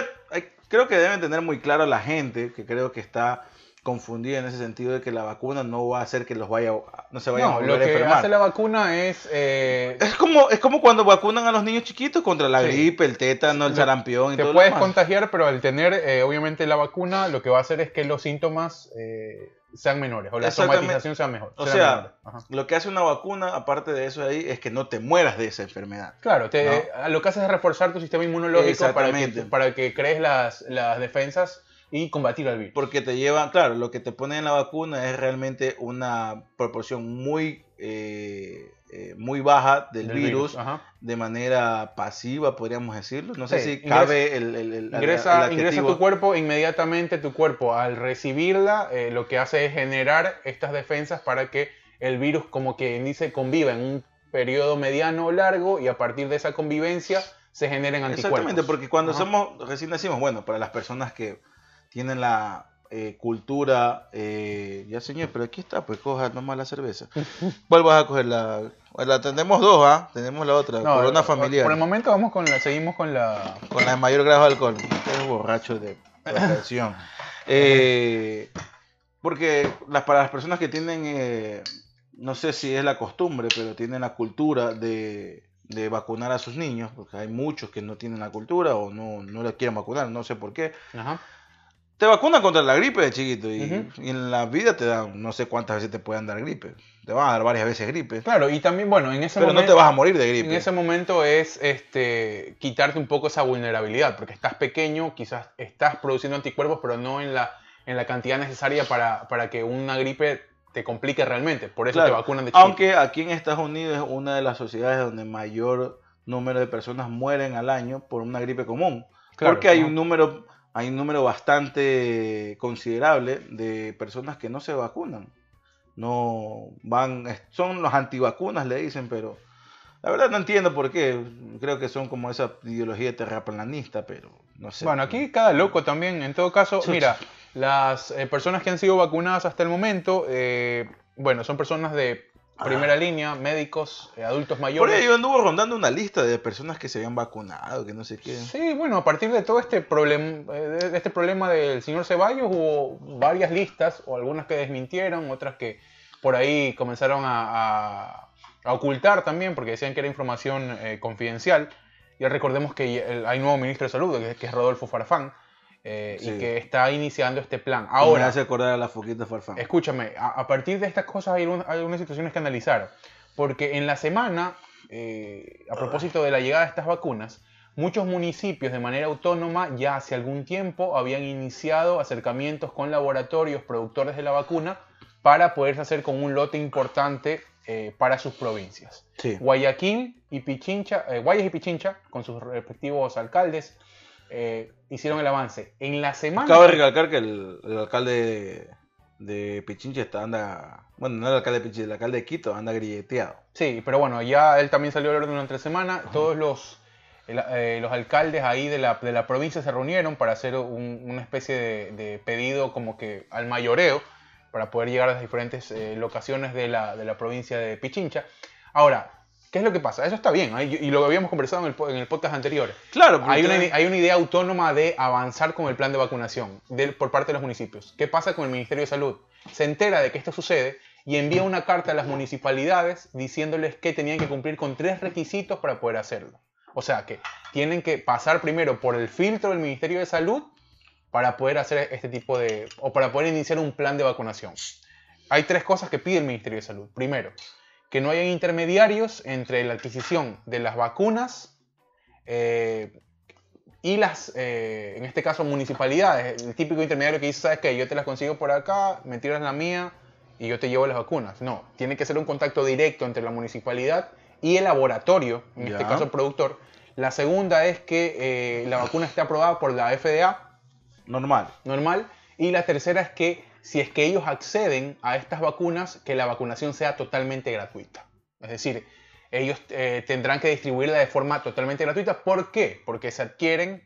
creo que deben tener muy claro la gente, que creo que está confundida en ese sentido de que la vacuna no va a hacer que los vaya, no se vayan a No, volver lo a que enfermar. hace la vacuna es eh, Es como, es como cuando vacunan a los niños chiquitos contra la Sí. gripe, el tétano, el Lo- sarampión y te todo lo puedes demás. contagiar, pero al tener eh, obviamente la vacuna, lo que va a hacer es que los síntomas eh, sean menores o la somatización sea mejor. O sean sea. Lo que hace una vacuna, aparte de eso ahí, es que no te mueras de esa enfermedad. Claro, te- lo que hace es reforzar tu sistema inmunológico para que, para que crees las, las defensas y combatir al virus. Porque te lleva, claro, lo que te pone en la vacuna es realmente una proporción muy, eh, eh, muy baja del, Del virus, Ajá. de manera pasiva, podríamos decirlo. No sé si ingresa- cabe el, el, el- Ingresa, el ingresa tu cuerpo, inmediatamente tu cuerpo al recibirla, eh, lo que hace es generar estas defensas para que el virus, como que dice, conviva en un periodo mediano o largo y a partir de esa convivencia se generen anticuerpos. Exactamente, porque cuando Ajá. somos, recién decimos, bueno, para las personas que tienen la eh, cultura, eh, ya señor, pero aquí está, pues coja nomás la cerveza. *laughs* ¿Cuál vas a coger? La, la tenemos dos, ¿ah? Tenemos la otra, No, corona familiar. Por el momento vamos con la, seguimos con la... Con la de mayor grado de alcohol. Usted es borracho de profesión. *laughs* Eh, porque las, para las personas que tienen, no sé si es la costumbre, pero tienen la cultura de, de vacunar a sus niños, porque hay muchos que no tienen la cultura o no, no les quieren vacunar, no sé por qué. Ajá. Te vacunan contra la gripe de chiquito y, en la vida te dan, no sé cuántas veces te pueden dar gripe. Te van a dar varias veces gripe. Claro, y también, bueno, en ese Pero no momento... te vas a morir de En gripe. ese momento es este, quitarte un poco esa vulnerabilidad, porque estás pequeño, quizás estás produciendo anticuerpos, pero no en la, en la cantidad necesaria para, para que una gripe te complique realmente. Por eso Claro, te vacunan de chiquito. Aunque aquí en Estados Unidos es una de las sociedades donde mayor número de personas mueren al año por una gripe común. Claro, porque hay un número, hay un número bastante considerable de personas que no se vacunan. No van, son los antivacunas, le dicen, pero la verdad no entiendo por qué. Creo que son como esa ideología terraplanista, pero no sé. Bueno, aquí cada loco también. En todo caso, mira, las eh, personas que han sido vacunadas hasta el momento, eh, bueno, son personas de primera línea, médicos, eh, adultos Por mayores. ahí anduvo rondando una lista de personas que se habían vacunado, que no sé qué. Sí, bueno, a partir de todo este problema, de este problema del señor Ceballos hubo varias listas, o algunas que desmintieron, otras que por ahí comenzaron a, a- a ocultar también, porque decían que era información eh, confidencial. Y recordemos que el- hay nuevo ministro de Salud, que, que es Rodolfo Farfán, eh, y Sí. que está iniciando este plan. Ahora me hace acordar a la foquita farfán. Escúchame, a, a partir de estas cosas hay, un- hay unas situaciones que analizar. Porque en la semana, eh, a propósito de la llegada de estas vacunas, muchos municipios de manera autónoma ya hace algún tiempo habían iniciado acercamientos con laboratorios productores de la vacuna para poderse hacer con un lote importante eh, para sus provincias. Sí. Guayaquil y Pichincha, eh, Guayas y Pichincha, con sus respectivos alcaldes, eh, hicieron el avance. En la semana... Acabo de recalcar que el, el alcalde de, Pichincha está, anda. Bueno, no el alcalde de Pichincha, el alcalde de Quito anda grilleteado. Sí, pero bueno, ya él también salió a hablar durante la semana. Todos los, el- eh, los alcaldes ahí de la, de la provincia se reunieron para hacer un- una especie de, de pedido como que al mayoreo para poder llegar a las diferentes eh, locaciones de la, de la provincia de Pichincha. Ahora, ¿qué es lo que pasa? Eso está bien, y lo habíamos conversado en el, po- en el podcast anterior. Claro, porque Hay una, hay una idea autónoma de avanzar con el plan de vacunación por parte de los municipios. ¿Qué pasa con el Ministerio de Salud? Se entera de que esto sucede y envía una carta a las municipalidades diciéndoles que tenían que cumplir con tres requisitos para poder hacerlo. O sea que tienen que pasar primero por el filtro del Ministerio de Salud para poder hacer este tipo de... o para poder iniciar un plan de vacunación. Hay tres cosas que pide el Ministerio de Salud. Primero, que no hayan intermediarios entre la adquisición de las vacunas eh, y las, eh, en este caso, municipalidades. El típico intermediario que dice, ¿sabes qué? Yo te las consigo por acá, me tiras la mía y yo te llevo las vacunas. No, tiene que ser un contacto directo entre la municipalidad y el laboratorio, en este caso el productor. La segunda es que eh, la vacuna esté aprobada por la FDA, normal. normal. Y la tercera es que si es que ellos acceden a estas vacunas, que la vacunación sea totalmente gratuita. Es decir, ellos eh, tendrán que distribuirla de forma totalmente gratuita. ¿Por qué? Porque se adquieren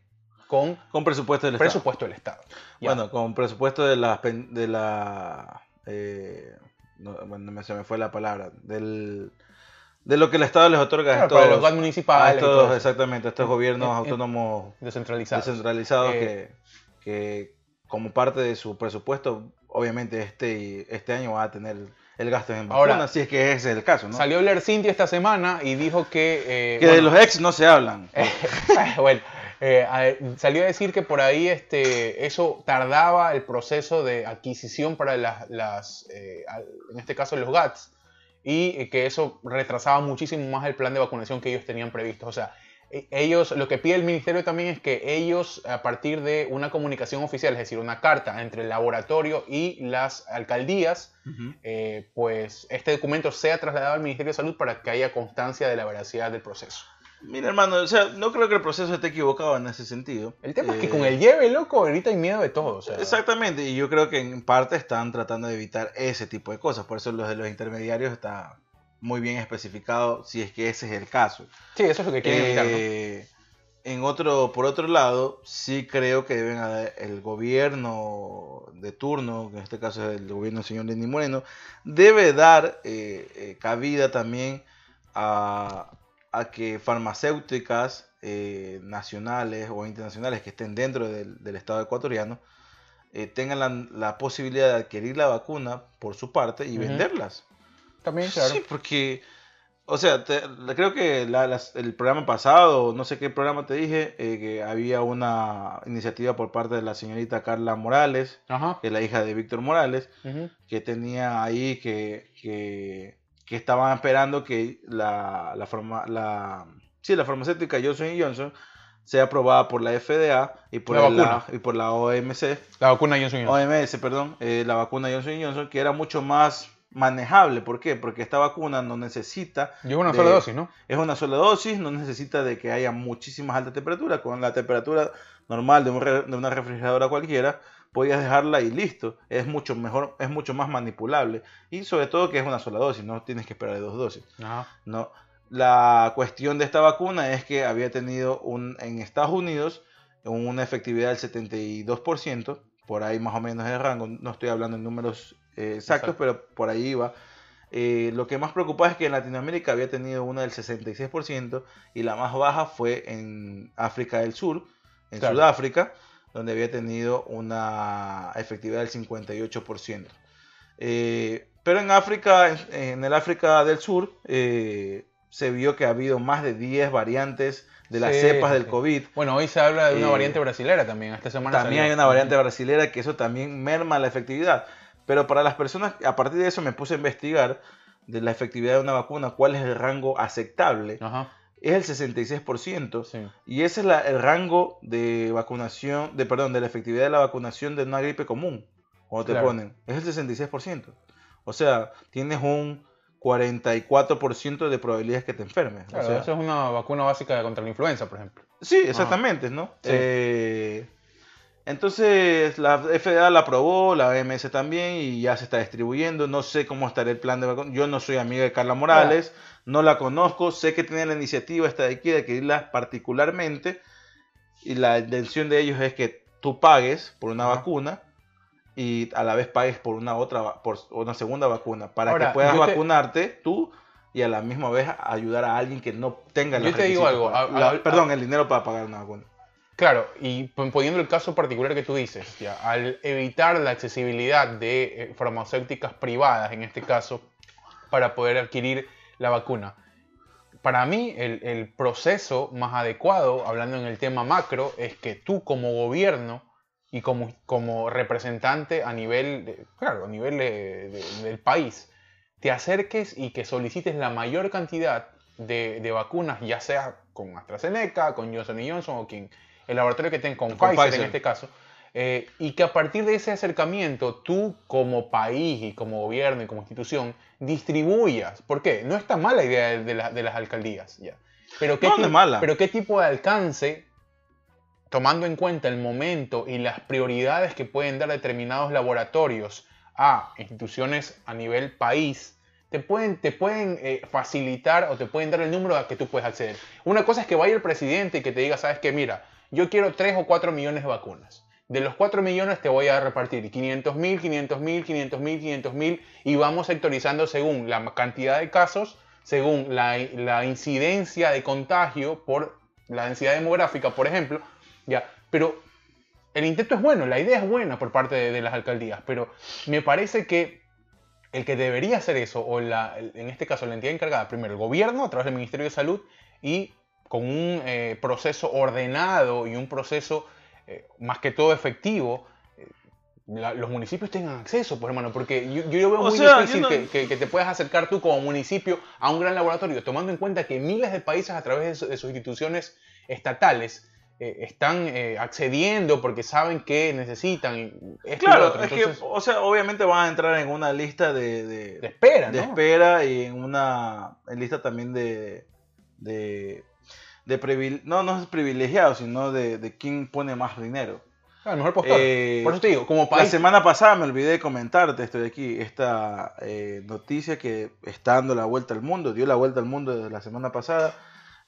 con Con presupuesto del Estado. presupuesto del Estado. Bueno, con presupuesto de la. De la eh, no, bueno, se me fue la palabra. Del, de lo que el Estado les otorga a estos, para los a municipales. y estos- exactamente, a estos gobiernos autónomos Descentralizados. descentralizados Eh, que, que como parte de su presupuesto, obviamente este, este año va a tener el gasto en Ahora, vacunas, si es que ese es el caso, ¿no? Salió a hablar Cintia esta semana y dijo que... eh, que bueno, de los ex no se hablan. *laughs* bueno, Eh, a- salió a decir que por ahí este, eso tardaba el proceso de adquisición para las, las, eh, en este caso los GATS, y que eso retrasaba muchísimo más el plan de vacunación que ellos tenían previsto. O sea, ellos, lo que pide el ministerio también es que ellos, a partir de una comunicación oficial, es decir, una carta entre el laboratorio y las alcaldías, eh, pues este documento sea trasladado al Ministerio de Salud para que haya constancia de la veracidad del proceso. Mira, hermano, o sea, no creo que el proceso esté equivocado en ese sentido. El tema es que Eh, con el lleve, loco, ahorita hay miedo de todo. o sea, Exactamente, y yo creo que en parte están tratando de evitar ese tipo de cosas. Por eso los de los intermediarios está muy bien especificado si es que ese es el caso. Sí, eso es lo que quieren evitar, ¿no? Eh, En otro, por otro lado, sí creo que deben el gobierno de turno, que en este caso es el gobierno del señor Lenín Moreno, debe dar eh, eh, cabida también a, a que farmacéuticas eh, nacionales o internacionales que estén dentro del, del Estado ecuatoriano tengan la, la posibilidad de adquirir la vacuna por su parte y venderlas. También, claro. Sí, porque, o sea, te- creo que la- las- el programa pasado, no sé qué programa te dije, eh, que había una iniciativa por parte de la señorita Carla Morales, Ajá. que es la hija de Víctor Morales, ujú. que tenía ahí que, que, que estaban esperando que la, la, farma- la, sí, la farmacéutica Johnson Johnson sea aprobada por la FDA y por, La la, vacuna. y por la OMC, La vacuna Johnson Johnson. OMS, perdón, eh, la vacuna Johnson Johnson, que era mucho más manejable. ¿Por qué? Porque esta vacuna no necesita, Lleva una de- sola dosis, ¿no? es una sola dosis, no necesita de que haya muchísimas altas temperaturas. Con la temperatura normal de, un re- de una refrigeradora cualquiera, podías dejarla y listo. Es mucho mejor, es mucho más manipulable. Y sobre todo que es una sola dosis, no tienes que esperar de dos dosis. Ajá. No. La cuestión de esta vacuna es que había tenido un, en Estados Unidos una efectividad del 72%, por ahí más o menos el rango, no estoy hablando en números eh, exactos, Exacto. pero por ahí va. Eh, lo que más preocupa es que en Latinoamérica había tenido una del 66% y la más baja fue en África del Sur, en Claro. Sudáfrica, donde había tenido una efectividad del 58%. Eh, pero en África, en, en el África del Sur, eh, se vio que ha habido más de 10 variantes de las Sí, cepas del sí. COVID. Bueno, hoy se habla de una Eh, variante brasilera también. Esta semana También salió. hay una variante brasilera que eso también merma la efectividad. Pero para las personas, a partir de eso me puse a investigar de la efectividad de una vacuna, cuál es el rango aceptable. Ajá. Es el 66%. Sí. Y ese es la- el rango de vacunación, de perdón, de la efectividad de la vacunación de una gripe común. Cuando te Claro. ponen, es el 66%. O sea, tienes un 44% de probabilidades que te enfermes. O Claro, sea, eso es una vacuna básica contra la influenza, por ejemplo. Sí, exactamente, ¿no? Sí. Eh, entonces la FDA la aprobó, la OMS también y ya se está distribuyendo. No sé cómo estará el plan de vacunación. Yo no soy amiga de Carla Morales, no la conozco, sé que tiene la iniciativa esta de aquí de adquirirla particularmente y la intención de ellos es que tú pagues por una Ajá. vacuna y a la vez pagues por una otra por una segunda vacuna para Ahora, que puedas yo te- vacunarte tú y a la misma vez ayudar a alguien que no tenga Yo los te digo algo, para- a- la- a- perdón, el dinero para pagar una vacuna. Claro, y pon- poniendo el caso particular que tú dices, ya, al evitar la accesibilidad de eh, farmacéuticas privadas, en este caso, para poder adquirir la vacuna, para mí el, el proceso más adecuado, hablando en el tema macro, es que tú como gobierno y como, como representante a nivel, de- claro, a nivel de- de- del país, te acerques y que solicites la mayor cantidad de, de vacunas, ya sea con AstraZeneca, con Johnson Johnson o quien, el laboratorio que tenga, con, Con Pfizer, Pfizer. en este caso, eh, y que a partir de ese acercamiento tú como país y como gobierno y como institución distribuyas. ¿Por qué? No está mala idea de, la- de las alcaldías. Ya. Pero, ¿qué No, pero qué tipo de alcance, tomando en cuenta el momento y las prioridades que pueden dar determinados laboratorios a instituciones a nivel país, te pueden, te pueden eh, facilitar o te pueden dar el número a que tú puedes acceder. Una cosa es que vaya el presidente y que te diga, sabes que mira, yo quiero 3 o 4 millones de vacunas. De los 4 millones te voy a repartir 500 mil, 500 mil, 500 mil, 500 mil y vamos sectorizando según la cantidad de casos, según la, la incidencia de contagio por la densidad demográfica, por ejemplo. Ya, pero el intento es bueno, la idea es buena por parte de, de las alcaldías, pero me parece que el que debería hacer eso, o la, en este caso la entidad encargada, primero el gobierno a través del Ministerio de Salud y con un eh, proceso ordenado y un proceso eh, más que todo efectivo, eh, la- los municipios tengan acceso, pues hermano, porque yo, yo veo O muy sea, difícil no- que, que- que te puedas acercar tú como municipio a un gran laboratorio, tomando en cuenta que miles de países a través de, su- de sus instituciones estatales eh, están eh, accediendo porque saben que necesitan esto y lo Claro, es que, o sea, obviamente van a entrar en una lista de, de, de espera, de ¿no? espera y en una en lista también de de, de no no es privilegiado sino de, de quién pone más dinero Ah, el mejor postor. Eh, Por eso te digo, como la país. semana pasada me olvidé de comentarte esto de aquí esta eh, noticia que está dando la vuelta al mundo dio la vuelta al mundo desde la semana pasada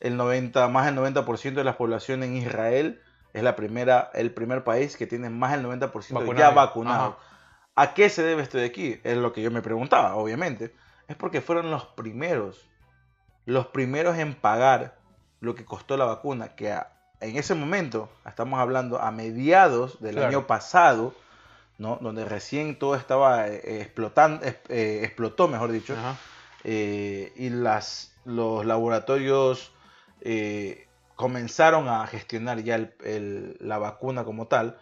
el 90 más del 90% de la población en Israel es la primera el primer país que tiene más del 90% ya Vacunado. vacunado Ajá. ¿A qué se debe esto de aquí? Es lo que yo me preguntaba, obviamente. Es porque fueron los primeros, los primeros en pagar lo que costó la vacuna, que a- en ese momento, estamos hablando a mediados del Claro. año pasado, ¿no? Donde recién todo estaba eh, explotando, es- eh, explotó, mejor dicho, eh, y las, los laboratorios eh, comenzaron a gestionar ya el- el- la vacuna como tal,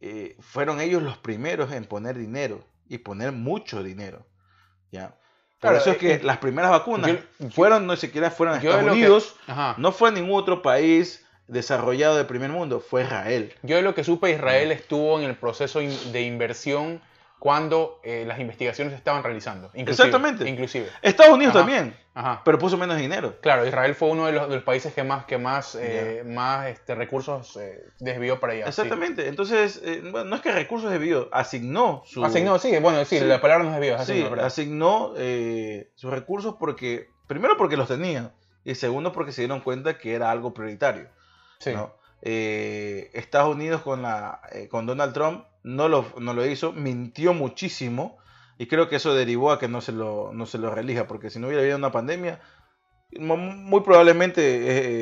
eh, fueron ellos los primeros en poner dinero y poner mucho dinero. ¿ya? Por Claro, eso es eh, que eh, las primeras vacunas yo- fueron, no siquiera fueron a de Estados que- Unidos, no fue a ningún otro país desarrollado del primer mundo, fue Israel. Yo de lo que supe, Israel estuvo en el proceso de inversión cuando eh, las investigaciones se estaban realizando. Inclusive, Exactamente. Inclusive. Estados Unidos Ajá. también, Ajá. pero puso menos dinero. Claro, Israel fue uno de los, de los países que más, que más, eh, más este, recursos eh, desvió para allá. sí. Exactamente. Entonces, eh, bueno, no es que recursos desvió, asignó su, Asignó, sí, bueno, sí, Sí. la palabra no es desvió, es Sí, asignó, ¿verdad? asignó sus recursos porque, primero porque los tenía, y segundo porque se dieron cuenta que era algo prioritario. Sí. ¿no? Estados Unidos con, la, con Donald Trump no lo, no lo hizo, mintió muchísimo, y creo que eso derivó a que no se lo, no se lo relija, porque si no hubiera habido una pandemia, mu- muy probablemente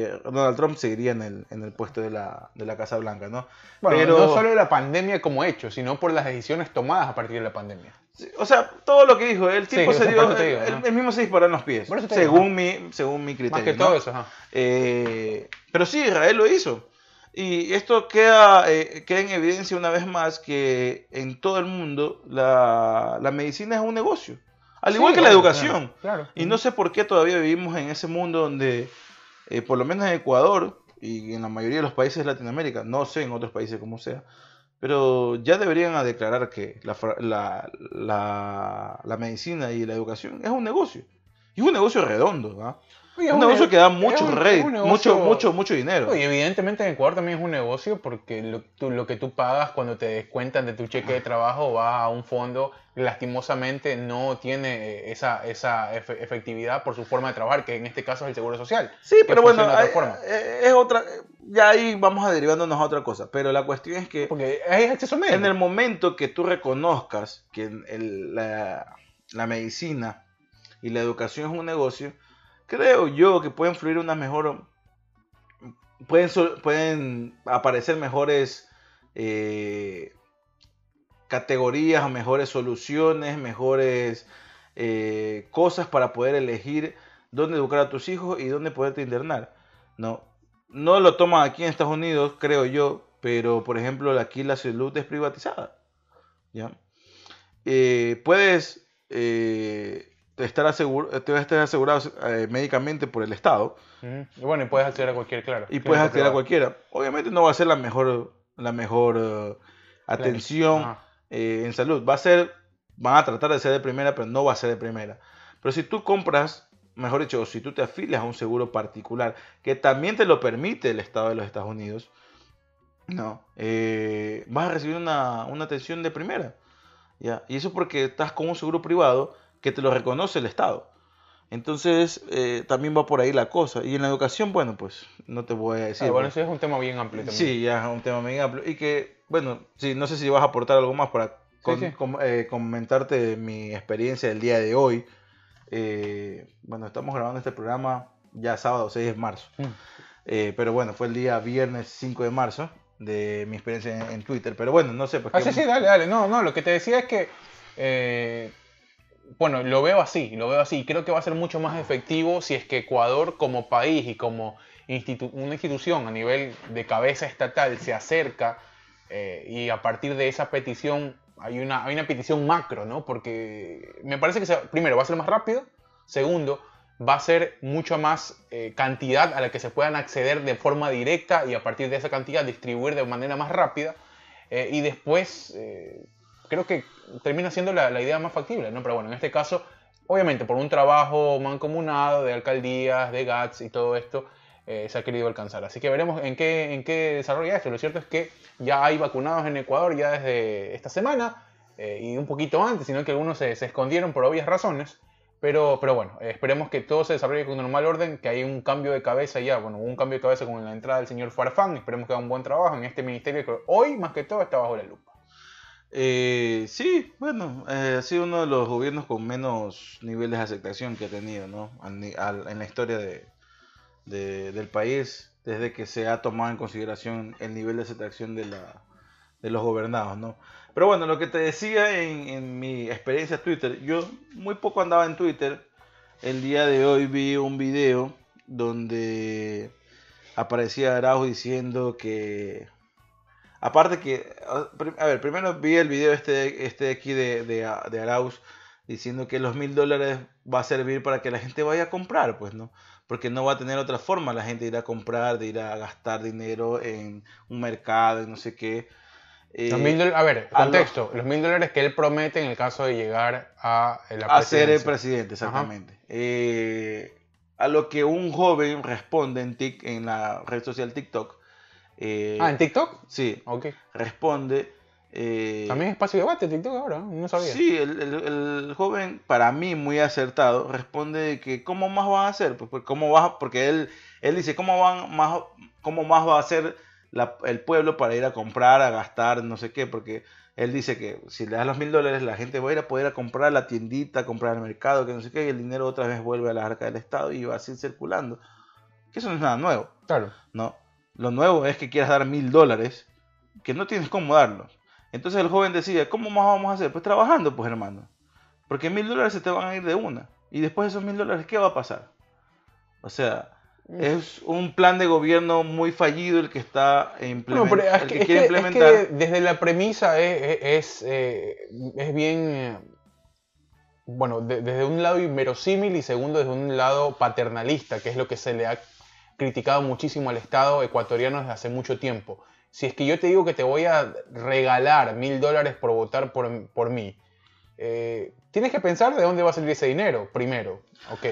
eh, Donald Trump seguiría en el, en el puesto de la, de la Casa Blanca, ¿no? Bueno, Pero- no solo la pandemia como hecho, sino por las decisiones tomadas a partir de la pandemia. O sea, todo lo que dijo, el tipo se dio, él mismo se disparó en los pies, digo, según, mi, según mi criterio. Más que ¿no? todo eso. Eh, pero sí, Israel lo hizo. Y esto queda, eh, queda en evidencia una vez más que en todo el mundo la, la medicina es un negocio. Al igual Sí, que la claro, educación. Claro. Y no sé por qué todavía vivimos en ese mundo donde, eh, por lo menos en Ecuador y en la mayoría de los países de Latinoamérica, no sé en otros países como sea, pero ya deberían a declarar que la, la, la, la medicina y la educación es un negocio. Y es un negocio redondo, ¿ah? Es un negocio ne- que da mucho un- mucho, negocio- mucho, mucho dinero. Oye, evidentemente en Ecuador también es un negocio porque lo, tú- lo que tú pagas cuando te descuentan de tu cheque de trabajo va a un fondo lastimosamente no tiene eh, esa, esa efe- efectividad por su forma de trabajar, que en este caso es el Seguro Social. Sí, pero bueno, hay- eh, es otra, ya ahí vamos a derivándonos a otra cosa, pero la cuestión es que Porque hay acceso medio. en el momento que tú reconozcas que el- la, la medicina y la educación es un negocio, creo yo que pueden fluir una mejor, pueden, pueden aparecer mejores eh, categorías, mejores soluciones, mejores eh, cosas para poder elegir dónde educar a tus hijos y dónde poderte internar. No, no lo toman aquí en Estados Unidos, creo yo, pero por ejemplo aquí la salud es privatizada. ¿ya? Eh, puedes estar, asegurado, estar asegurado eh, médicamente por el Estado. Y bueno, y puedes acceder a cualquier, claro. y puedes acceder a cualquiera. Obviamente no va a ser la mejor, la mejor eh, atención eh, en salud. Va a ser, van a tratar de ser de primera, pero no va a ser de primera. Pero si tú compras, mejor dicho, si tú te afilias a un seguro particular, que también te lo permite el Estado de los Estados Unidos, no, eh, vas a recibir una, una atención de primera. ¿ya? Y eso porque estás con un seguro privado que te lo reconoce el Estado. Entonces, eh, también va por ahí la cosa. Y en la educación, bueno, pues no te voy a decir. Ah, bueno, pues, eso es un tema bien amplio también. Sí, ya es un tema muy amplio. Y que, bueno, sí, no sé si vas a aportar algo más para con- sí. com- eh, comentarte mi experiencia del día de hoy. Eh, bueno, estamos grabando este programa ya sábado 6 de marzo. Mm. Eh, pero bueno, fue el día viernes 5 de marzo de mi experiencia en, en Twitter. Pero bueno, no sé. Pues, Ah, que- sí, sí, dale, dale. No, no, lo que te decía es que eh, bueno, lo veo así, lo veo así. Creo que va a ser mucho más efectivo si es que Ecuador como país y como una institución a nivel de cabeza estatal se acerca eh, y a partir de esa petición hay una, hay una petición macro, ¿no? Porque me parece que, primero, va a ser más rápido. Segundo, va a ser mucho más eh, cantidad a la que se puedan acceder de forma directa y a partir de esa cantidad distribuir de manera más rápida. Eh, y después, creo que termina siendo la, idea más factible, ¿no? Pero bueno, en este caso, obviamente por un trabajo mancomunado de alcaldías, de GATS y todo esto, eh, se ha querido alcanzar. Así que veremos en qué, en desarrolla esto. Lo cierto es que ya hay vacunados en Ecuador ya desde esta semana eh, y un poquito antes, sino que algunos se, se, escondieron por obvias razones. Pero, pero bueno, esperemos que todo se desarrolle con normal orden, que hay un cambio de cabeza ya, bueno, un cambio de cabeza con la entrada del señor Farfán, esperemos que haga un buen trabajo en este ministerio que hoy más que todo está bajo la lupa. Eh, sí, bueno, eh, ha sido uno de los gobiernos con menos niveles de aceptación que ha tenido, ¿no? en la historia de, del país, desde que se ha tomado en consideración el nivel de aceptación de, la, de los gobernados, ¿no? Pero bueno, lo que te decía en, en mi experiencia Twitter, yo muy poco andaba en Twitter. El día de hoy vi un video donde aparecía Araujo diciendo que Aparte que, a ver, primero vi el video este, este aquí de, de, de Arauz diciendo que los mil dólares va a servir para que la gente vaya a comprar, pues, ¿no? Porque no va a tener otra forma la gente de ir a comprar, de ir a gastar dinero en un mercado, y no sé qué. Eh, a ver, contexto, los mil dólares que él promete en el caso de llegar a la A ser el presidente, exactamente. Eh, a lo que un joven responde en, tic, en la red social TikTok, eh, ah, ¿en TikTok? Sí. Ok. Responde. Eh, También espacio de debate TikTok ahora, no sabía. Sí, el, joven, para mí muy acertado, responde que ¿cómo más van a hacer? Pues, pues ¿cómo va, porque él, él dice, ¿cómo, van más, ¿cómo más va a hacer el pueblo para ir a comprar, a gastar, no sé qué? Porque él dice que si le das los mil dólares, la gente va a ir a poder a comprar la tiendita, comprar el mercado, que no sé qué, y el dinero otra vez vuelve a la arca del Estado y va así circulando. Que eso no es nada nuevo. Claro. ¿no? Lo nuevo es que quieras dar mil dólares, que no tienes cómo darlos. Entonces el joven decía, ¿cómo más vamos a hacer? Pues trabajando, pues hermano. Porque mil dólares se te van a ir de una. Y después de esos mil dólares, ¿qué va a pasar? O sea, es un plan de gobierno muy fallido el que está implementando. No, que, quiere implementar. desde la premisa es, eh, es, bien. Eh, bueno, desde un lado inverosímil y segundo desde un lado paternalista, que es lo que se le ha criticado muchísimo al Estado ecuatoriano desde hace mucho tiempo. Si es que yo te digo que te voy a regalar mil dólares por votar por, por mí, eh, tienes que pensar de dónde va a salir ese dinero, primero. Ok.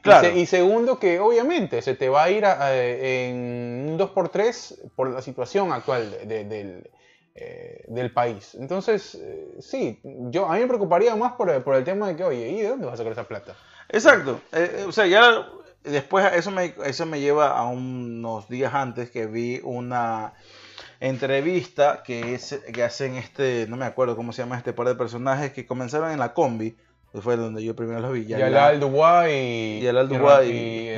Claro. Y, segundo, que obviamente se te va a ir en un 2x3 por la situación actual del, eh, del país. Entonces, eh, sí, yo, a mí me preocuparía más por, por, el tema de que, oye, ¿y de dónde vas a sacar esa plata? Exacto. o sea, ya después eso me, eso me lleva a unos días antes que vi una entrevista que, es, que hacen este, no me acuerdo cómo se llama este par de personajes que comenzaron en la combi, que fue donde yo primero los vi. Y el Alduay y, y, el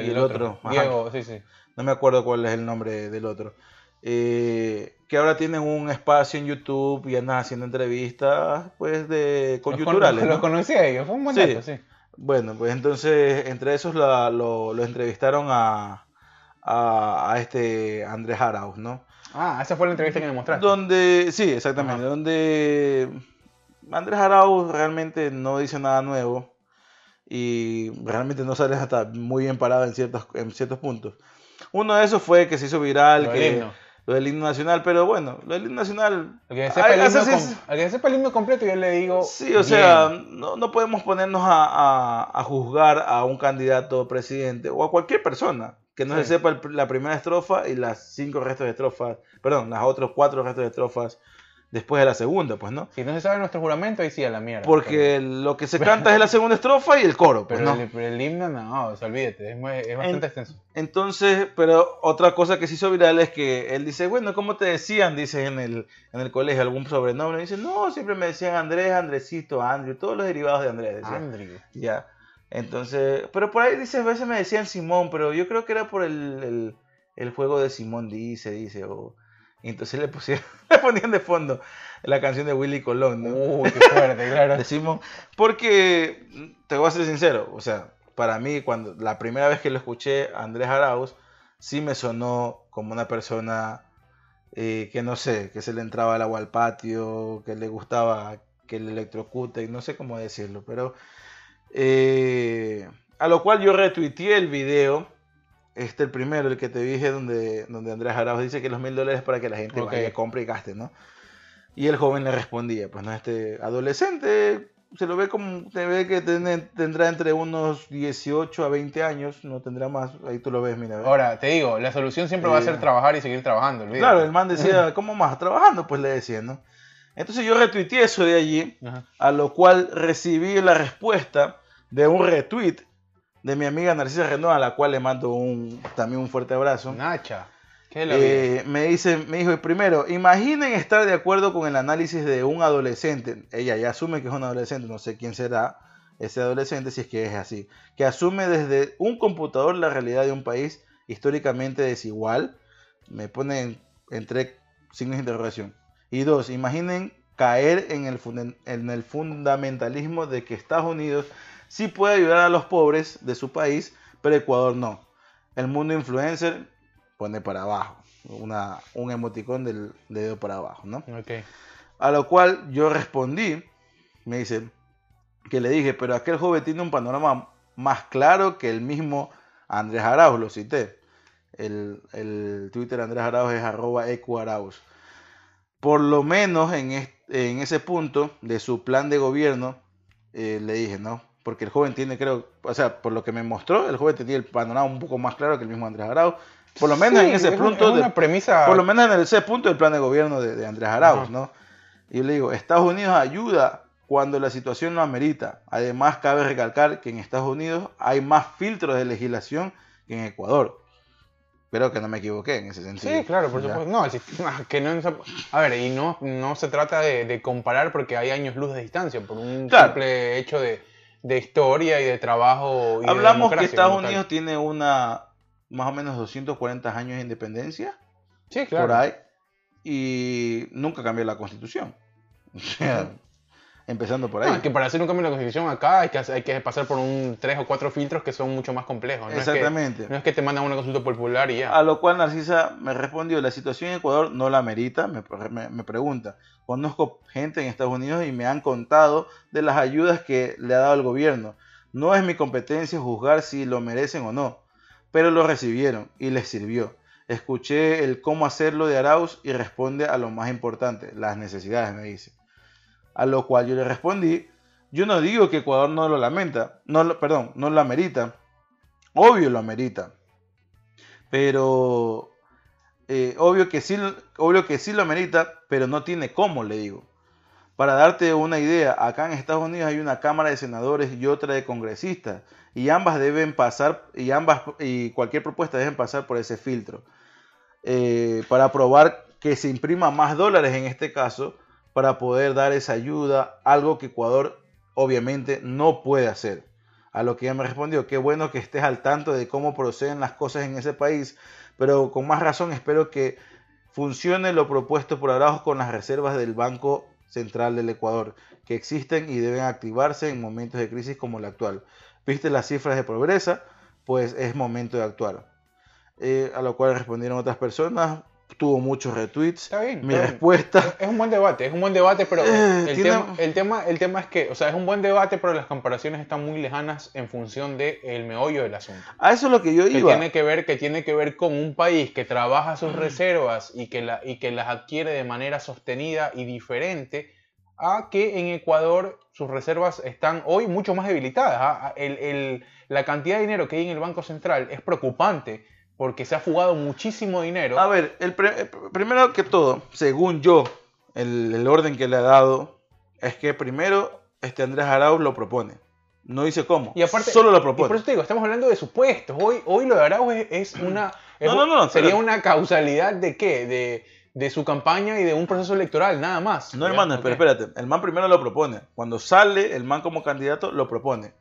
y, el, otro. Diego, sí, sí. No me acuerdo cuál es el nombre del otro. Eh, que ahora tienen un espacio en YouTube y andan haciendo entrevistas pues de coyunturales. Los, conocí a ellos, fue un buen sí. sí. Bueno, pues entonces entre esos lo, entrevistaron a, a, este Andrés Arauz, ¿no? Ah, esa fue la entrevista que me mostraste. Donde, sí, exactamente, donde Andrés Arauz realmente no dice nada nuevo y realmente no sale hasta muy bien parado en ciertos, en ciertos puntos. Uno de esos fue que se hizo viral, que lo del himno nacional, pero bueno, lo del himno nacional. Al que sepa, el, himno, completo, yo le digo. Sí, o sea, no, no, podemos ponernos a, a, juzgar a un candidato presidente o a cualquier persona que no se sepa la primera estrofa y las cinco restos de estrofas, perdón, las otras cuatro restos de estrofas después de la segunda, pues, ¿no? Si no se sabe nuestro juramento, ahí sí a la mierda. Porque lo que se canta es la segunda estrofa y el coro, pues, pero, el, himno no, o sea, olvídate, es, bastante extenso. Entonces, pero otra cosa que se hizo viral es que él dice, bueno, ¿cómo te decían? Dice en el, en el colegio algún sobrenombre. dice, no, siempre me decían Andrés, Andresito, Andrew, todos los derivados de Andrés. Andrew. Ya. Entonces, pero por ahí dice, a veces me decían Simón, pero yo creo que era por el, el, el juego de Simón, dice, dice, o Y entonces le, pusieron, *laughs* le ponían de fondo la canción de Willy Colón, ¿no? Uy, qué fuerte, claro. *laughs* Decimos, porque te voy a ser sincero, o sea, para mí, cuando la primera vez que lo escuché, Andrés Arauz, sí me sonó como una persona eh, que no sé, que se le entraba el agua al patio, que le gustaba que le electrocute, no sé cómo decirlo, pero eh, a lo cual yo retuiteé el video, este el primero, el que te dije, donde, donde Andrés Arauz dice que los mil dólares para que la gente Ok. vaya, compre y gaste, ¿no? Y el joven le respondía, pues no, este adolescente se lo ve como, te ve que tendrá entre unos 18 a 20 años, no tendrá más, ahí tú lo ves, mira. ¿ves? Ahora, te digo, la solución siempre va a ser Eh, trabajar y seguir trabajando, olvídate. Claro, el man decía, *laughs* ¿cómo más? Trabajando, pues le decía, ¿no? Entonces yo retuiteé eso de allí, Ajá. a lo cual recibí la respuesta de un retweet de mi amiga Narcisa Renaud, a la cual le mando un, también un fuerte abrazo. Nacha, ¿qué? Eh, me dice, me dijo primero, imaginen estar de acuerdo con el análisis de un adolescente. Ella ya asume que es un adolescente, no sé quién será ese adolescente si es que es así. Que asume desde un computador la realidad de un país históricamente desigual. Me pone en- entre signos de interrogación. Y dos, imaginen caer en el, en el fundamentalismo de que Estados Unidos sí puede ayudar a los pobres de su país, pero Ecuador no. El mundo influencer pone para abajo. Una, un emoticón del dedo para abajo, ¿no? Ok. A lo cual yo respondí, me dice, que le dije, pero aquel joven tiene un panorama más claro que el mismo Andrés Arauz, lo cité. El, el Twitter de Andrés Arauz es arroba ecuarauz. Por lo menos en ese punto de su plan de gobierno, eh, le dije, ¿no? Porque el joven tiene, creo, o sea, por lo que me mostró, el joven tenía el panorama un poco más claro que el mismo Andrés Arauz. Por lo menos Sí, en ese es un- punto es de, una premisa. por lo menos en ese punto del plan de gobierno de, de Andrés Arauz, Ajá. ¿no? Y yo le digo, Estados Unidos ayuda cuando la situación lo amerita. Además, cabe recalcar que en Estados Unidos hay más filtros de legislación que en Ecuador. Espero que no me equivoqué en ese sentido. Sí, claro, por ¿ya? supuesto. No, el sistema *laughs* que no A ver, y no, no se trata de, de comparar porque hay años luz de distancia, por un Claro. simple hecho de, de historia y de trabajo. Y de Hablamos que Estados. Unidos tiene una más o menos 240 años de independencia, Sí, claro. por ahí, y nunca cambió la constitución. *laughs* O sea, empezando por ahí. No, es que para hacer un cambio en la constitución acá hay que, hacer- hay que pasar por un tres o cuatro filtros que son mucho más complejos. No Exactamente. Es que, no es que te mandan una consulta popular y ya. A lo cual Narcisa me respondió, la situación en Ecuador no la merita, me, me- me pregunta. Conozco gente en Estados Unidos y me han contado de las ayudas que le ha dado el gobierno. No es mi competencia juzgar si lo merecen o no, pero lo recibieron y les sirvió. Escuché el cómo hacerlo de Arauz y responde a lo más importante, las necesidades, me dice. A lo cual yo le respondí, yo no digo que Ecuador no lo lamenta, no lo, perdón, no lo amerita. Obvio lo amerita. Pero eh, obvio, que sí, obvio que sí lo amerita, pero no tiene cómo, le digo. Para darte una idea, acá en Estados Unidos hay una Cámara de Senadores y otra de congresistas, y ambas deben pasar, y ambas, y cualquier propuesta deben pasar por ese filtro. Eh, para probar que se imprima más dólares en este caso, para poder dar esa ayuda, algo que Ecuador obviamente no puede hacer. A lo que ella me respondió, qué bueno que estés al tanto de cómo proceden las cosas en ese país, pero con más razón espero que funcione lo propuesto por Arauz con las reservas del Banco Central del Ecuador, que existen y deben activarse en momentos de crisis como la actual. ¿Viste las cifras de pobreza? Pues es momento de actuar. Eh, a lo cual respondieron otras personas, tuvo muchos retweets. Está bien. Mi está bien. respuesta, Es un buen debate, es un buen debate, pero Eh, *laughs* el, tiene- tema, el, tema, el tema es que, o sea, es un buen debate, pero las comparaciones están muy lejanas en función del el meollo del asunto. a eso es lo que yo Que iba. tiene que, ver, que tiene que ver con un país que trabaja sus reservas y que, la, y que las adquiere de manera sostenida y diferente a que en Ecuador sus reservas están hoy mucho más debilitadas. ¿ah? El- el- la cantidad de dinero que hay en el Banco Central es preocupante porque se ha fugado muchísimo dinero. A ver, el pre- eh, primero que todo, según yo, el, el orden que le ha dado es que primero este Andrés Arauz lo propone. No dice cómo. Y aparte, solo lo y por propone. eso te digo, estamos hablando de supuestos. Hoy, hoy lo de Arauz es, es una. es No, no, no, sería pero- una causalidad de qué? De, de su campaña y de un proceso electoral, nada más. No, ¿ya? hermano, Ok. pero espérate. El man primero lo propone. Cuando sale el man como candidato, lo propone.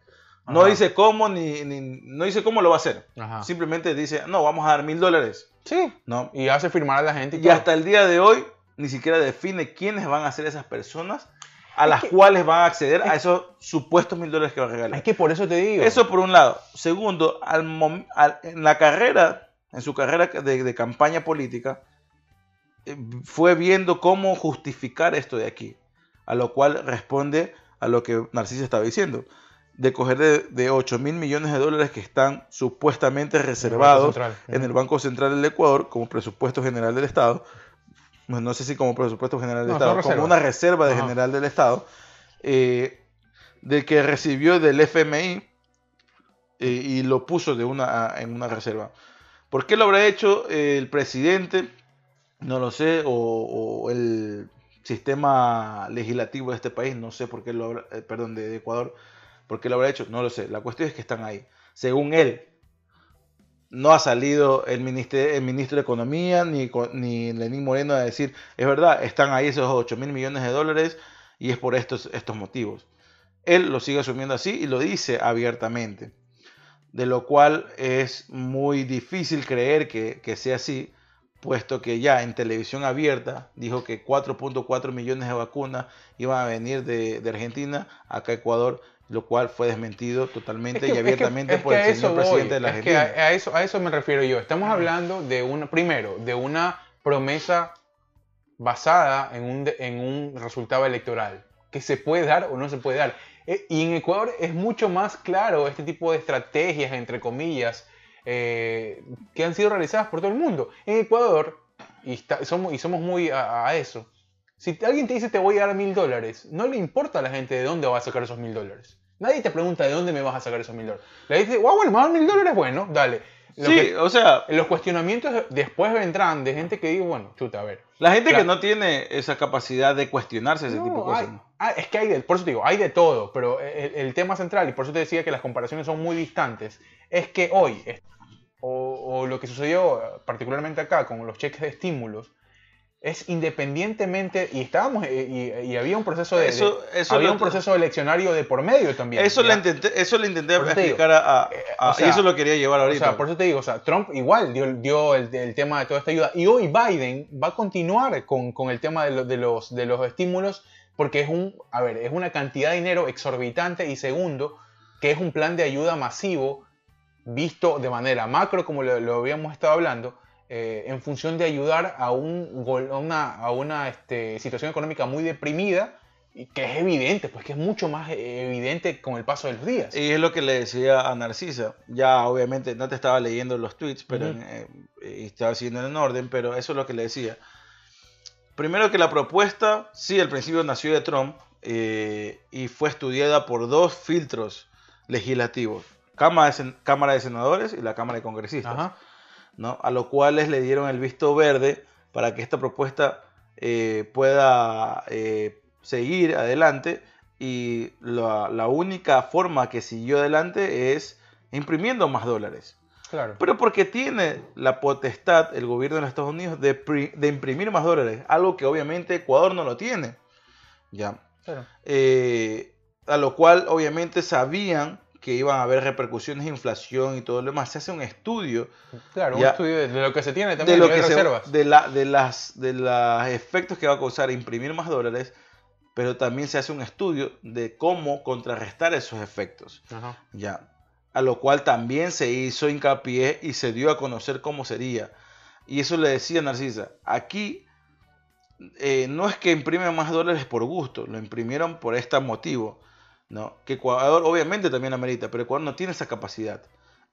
No dice cómo ni, ni- no dice cómo lo va a hacer. Ajá. Simplemente dice, no, vamos a dar mil dólares. Sí. ¿no? Y hace firmar a la gente. Y, Y todo. hasta el día de hoy ni siquiera define quiénes van a ser esas personas a Es las que- cuales van a acceder a es- esos supuestos mil dólares que va a regalar. Es que por eso te digo. Eso por un lado. Segundo, al mom- al- en la carrera, en su carrera de, de campaña política, eh, fue viendo cómo justificar esto de aquí. A lo cual responde a lo que Narciso estaba diciendo. De coger de, de 8 mil millones de dólares que están supuestamente reservados en el Banco Central del Ecuador como presupuesto general del Estado. Bueno, no sé si como presupuesto general del No, Estado, como una reserva de Ajá. general del Estado, eh, de que recibió del FMI eh, y lo puso de una, en una reserva. ¿Por qué lo habrá hecho eh, el presidente? No lo sé, o, o el sistema legislativo de este país, no sé por qué lo habrá, eh, perdón, de, de Ecuador, por qué lo habrá hecho, no lo sé. La cuestión es que están ahí. Según él, no ha salido el, ministro, de Economía ni, ni Lenín Moreno a decir, es verdad, están ahí esos 8 mil millones de dólares y es por estos, estos motivos. Él lo sigue asumiendo así y lo dice abiertamente, de lo cual es muy difícil creer que, que sea así, puesto que ya en televisión abierta dijo que 4.4 millones de vacunas iban a venir de, de Argentina acá a Ecuador, lo cual fue desmentido totalmente y abiertamente es por el señor presidente voy, de la es que Argentina. a, a eso, a eso me refiero yo. Estamos hablando de una, primero, de una promesa basada en un, en un resultado electoral, que se puede dar o no se puede dar. Eh, Y en Ecuador es mucho más claro este tipo de estrategias, entre comillas, eh, que han sido realizadas por todo el mundo. En Ecuador, y, está- somos, y somos muy a, a eso, si alguien te dice te voy a dar mil dólares, no le importa a la gente de dónde va a sacar esos mil dólares. Nadie te pregunta de dónde me vas a sacar esos mil dólares. Le dice, "Ah, bueno, a dar mil dólares, bueno, dale. Lo Sí, que- o sea, los cuestionamientos después vendrán de gente que dice, bueno, chuta, a ver. la gente que no tiene esa capacidad de cuestionarse ese No, tipo de cosas. hay- ah, es que hay de, por eso te digo, hay de todo, pero el, el tema central, y por eso te decía que las comparaciones son muy distantes, es que hoy, o, o lo que sucedió particularmente acá con los cheques de estímulos, es independientemente, y estábamos, eh, y, y había un proceso de, Eso- de- eso había un proceso eleccionario de por medio también. Eso le intenté, eso le intenté digo, explicar a, a- eh, a- o sea, y eso lo quería llevar O ahorita. sea, por eso te digo, o sea, Trump igual dio, dio el, el tema de toda esta ayuda. Y hoy Biden va a continuar con, con el tema de, lo- de los, de los estímulos porque es un, a ver, es una cantidad de dinero exorbitante y segundo, que es un plan de ayuda masivo visto de manera macro, como lo, lo habíamos estado hablando, eh, en función de ayudar a, un, gol- a una, a una este, situación económica muy deprimida y que es evidente, pues que es mucho más eh, evidente con el paso de los días. Y es lo que le decía a Narcisa. Ya obviamente no te estaba leyendo los tweets, pero eh, estaba siguiendo en orden, pero eso es lo que le decía. Primero que la propuesta, sí, al principio nació de Trump eh, y fue estudiada por dos filtros legislativos. Cámara de, Sen- Cámara de Senadores y la Cámara de Congresistas. Ajá. ¿No? a los cuales le dieron el visto verde para que esta propuesta eh, pueda eh, seguir adelante y la, la única forma que siguió adelante es imprimiendo más dólares. Claro. Pero porque tiene la potestad el gobierno de los Estados Unidos de imprimir más dólares, algo que obviamente Ecuador no lo tiene. Ya. claro. Eh, a lo cual obviamente sabían que iban a haber repercusiones de inflación y todo lo demás. Se hace un estudio Claro, un estudio de, de lo que se tiene de también lo a nivel que se- reservas. de la de las de los efectos que va a causar imprimir más dólares pero también se hace un estudio de cómo contrarrestar esos efectos Ajá. ya a lo cual también se hizo hincapié y se dio a conocer cómo sería y eso le decía Narcisa aquí eh, no es que imprimen más dólares por gusto lo imprimieron por este motivo no que Ecuador obviamente también amerita pero Ecuador no tiene esa capacidad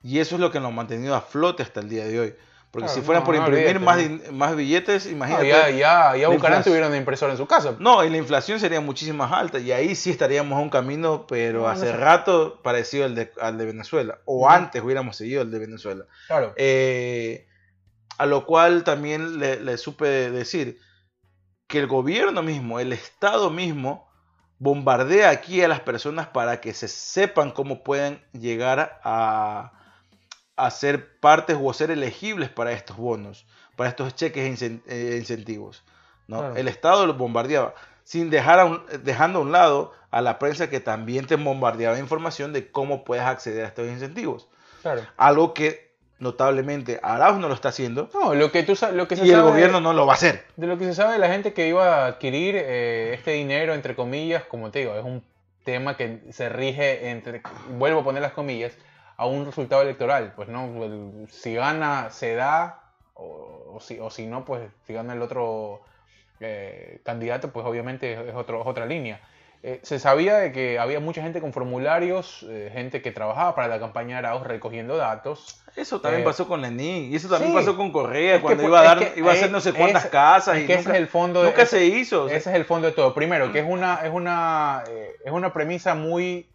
y eso es lo que nos ha mantenido a flote hasta el día de hoy porque Claro, si fueran no, por no imprimir más, ¿no? más billetes, No, imagínate. ya, ya, ya la Bucarán una impresora en su casa. No, y la inflación sería muchísimo más alta. Y ahí sí estaríamos a un camino, pero No, no hace sé. rato parecido al de, al de Venezuela. O antes hubiéramos seguido el de Venezuela. Claro. Eh, a lo cual también le, le supe decir que el gobierno mismo, el Estado mismo, bombardea aquí a las personas para que se sepan cómo pueden llegar a, a ser partes o ser elegibles para estos bonos, para estos cheques e eh, incentivos. ¿no? Claro. El Estado los bombardeaba. sin dejar a un- dejando a un lado a la prensa que también te bombardeaba información de cómo puedes acceder a estos incentivos. Claro. Algo que notablemente Arauz no lo está haciendo No, lo que tú lo que se y el gobierno no lo va a hacer. De lo que se sabe de la gente que iba a adquirir eh, este dinero, entre comillas, como te digo, es un tema que se rige entre, vuelvo a poner las comillas, a un resultado electoral. Pues no, El- si gana, se da, o, o si, o si no, pues si gana el otro eh, candidato, pues obviamente es otro, es otra línea. Eh, se sabía de que había mucha gente con formularios, eh, gente que trabajaba para la campaña de Arauz recogiendo datos. Eso también Eh, pasó con Lenín y eso también sí. pasó con Correa que cuando iba a es dar, que iba a hacer no sé cuántas es- casas es y que ese nunca, es el fondo de- nunca ese- se hizo. o sea, Ese es el fondo de todo. Primero, que es una, es una, es una premisa muy,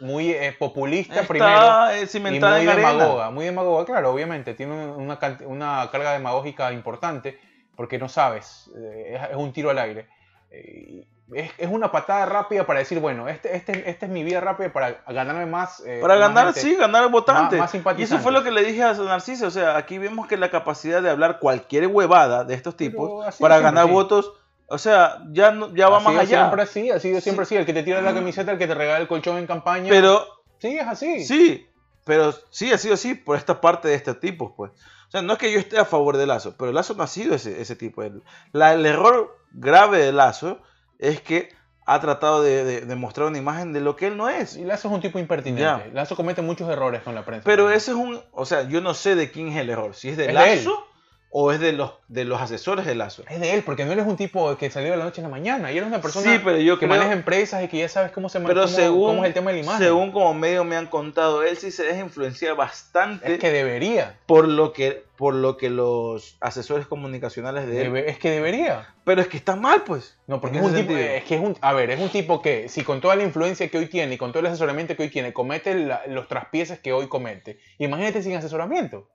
muy eh, populista primero. está Y cimentada muy en arena. demagoga, muy demagoga, claro, obviamente, tiene una, una carga demagógica importante, porque no sabes, eh, es, es un tiro al aire. Eh, es, es una patada rápida para decir, bueno, este, este, esta es mi vida rápida para ganarme más. eh, Para más ganar, gente. sí, ganar el votante. más y eso fue lo que le dije a Narciso. O sea, aquí vemos que la capacidad de hablar cualquier huevada de estos tipos para siempre, ganar sí. votos, o sea, ya, no- ya va más allá. Siempre así, ha sido siempre así. El que te tira la camiseta, el que te regala el colchón en campaña. Pero sí, es así. sí, pero sí ha sido así por esta parte de este tipo, pues. O sea, no es que yo esté a favor de Lazo, pero Lazo no ha sido ese, ese tipo. El, la- el error grave de Lazo es que ha tratado de, de- de mostrar una imagen de lo que él no es. Y Lazo es un tipo impertinente. Lazo comete muchos errores con la prensa. Pero ese es un, o sea, yo no sé de quién es el error, si es de Es de él. Lazo o es de los, de los asesores de Lazo. Es de él, porque no eres un tipo que salió de la noche a la mañana. Y eres una persona Sí, pero yo que creo- maneja empresas y que ya sabes cómo se ma- Pero cómo, según, cómo es el tema de la imagen. según como medio me han contado, él sí se deja influenciar bastante es que debería. por lo que por lo que los asesores comunicacionales de él. Debe- es que debería. Pero es que está mal, pues. No, porque es un tipo, es que es un, a ver, es un tipo que si con toda la influencia que hoy tiene y con todo el asesoramiento que hoy tiene, comete la- los traspieces que hoy comete. Imagínate sin asesoramiento.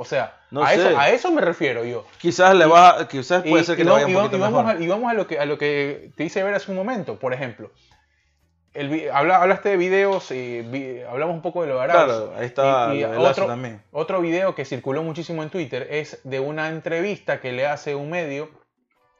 O sea, No a, eso, a eso me refiero yo. Quizás le Y- va, quizás puede Y- ser que y le va- vaya un poquito y vamos, mejor. a, y vamos a lo que a lo que te hice ver hace un momento. Por ejemplo, el, habla- hablaste de videos y vi- hablamos un poco de lo de. Claro, ahí está Y- otro- también. Otro video que circuló muchísimo en Twitter es de una entrevista que le hace un medio.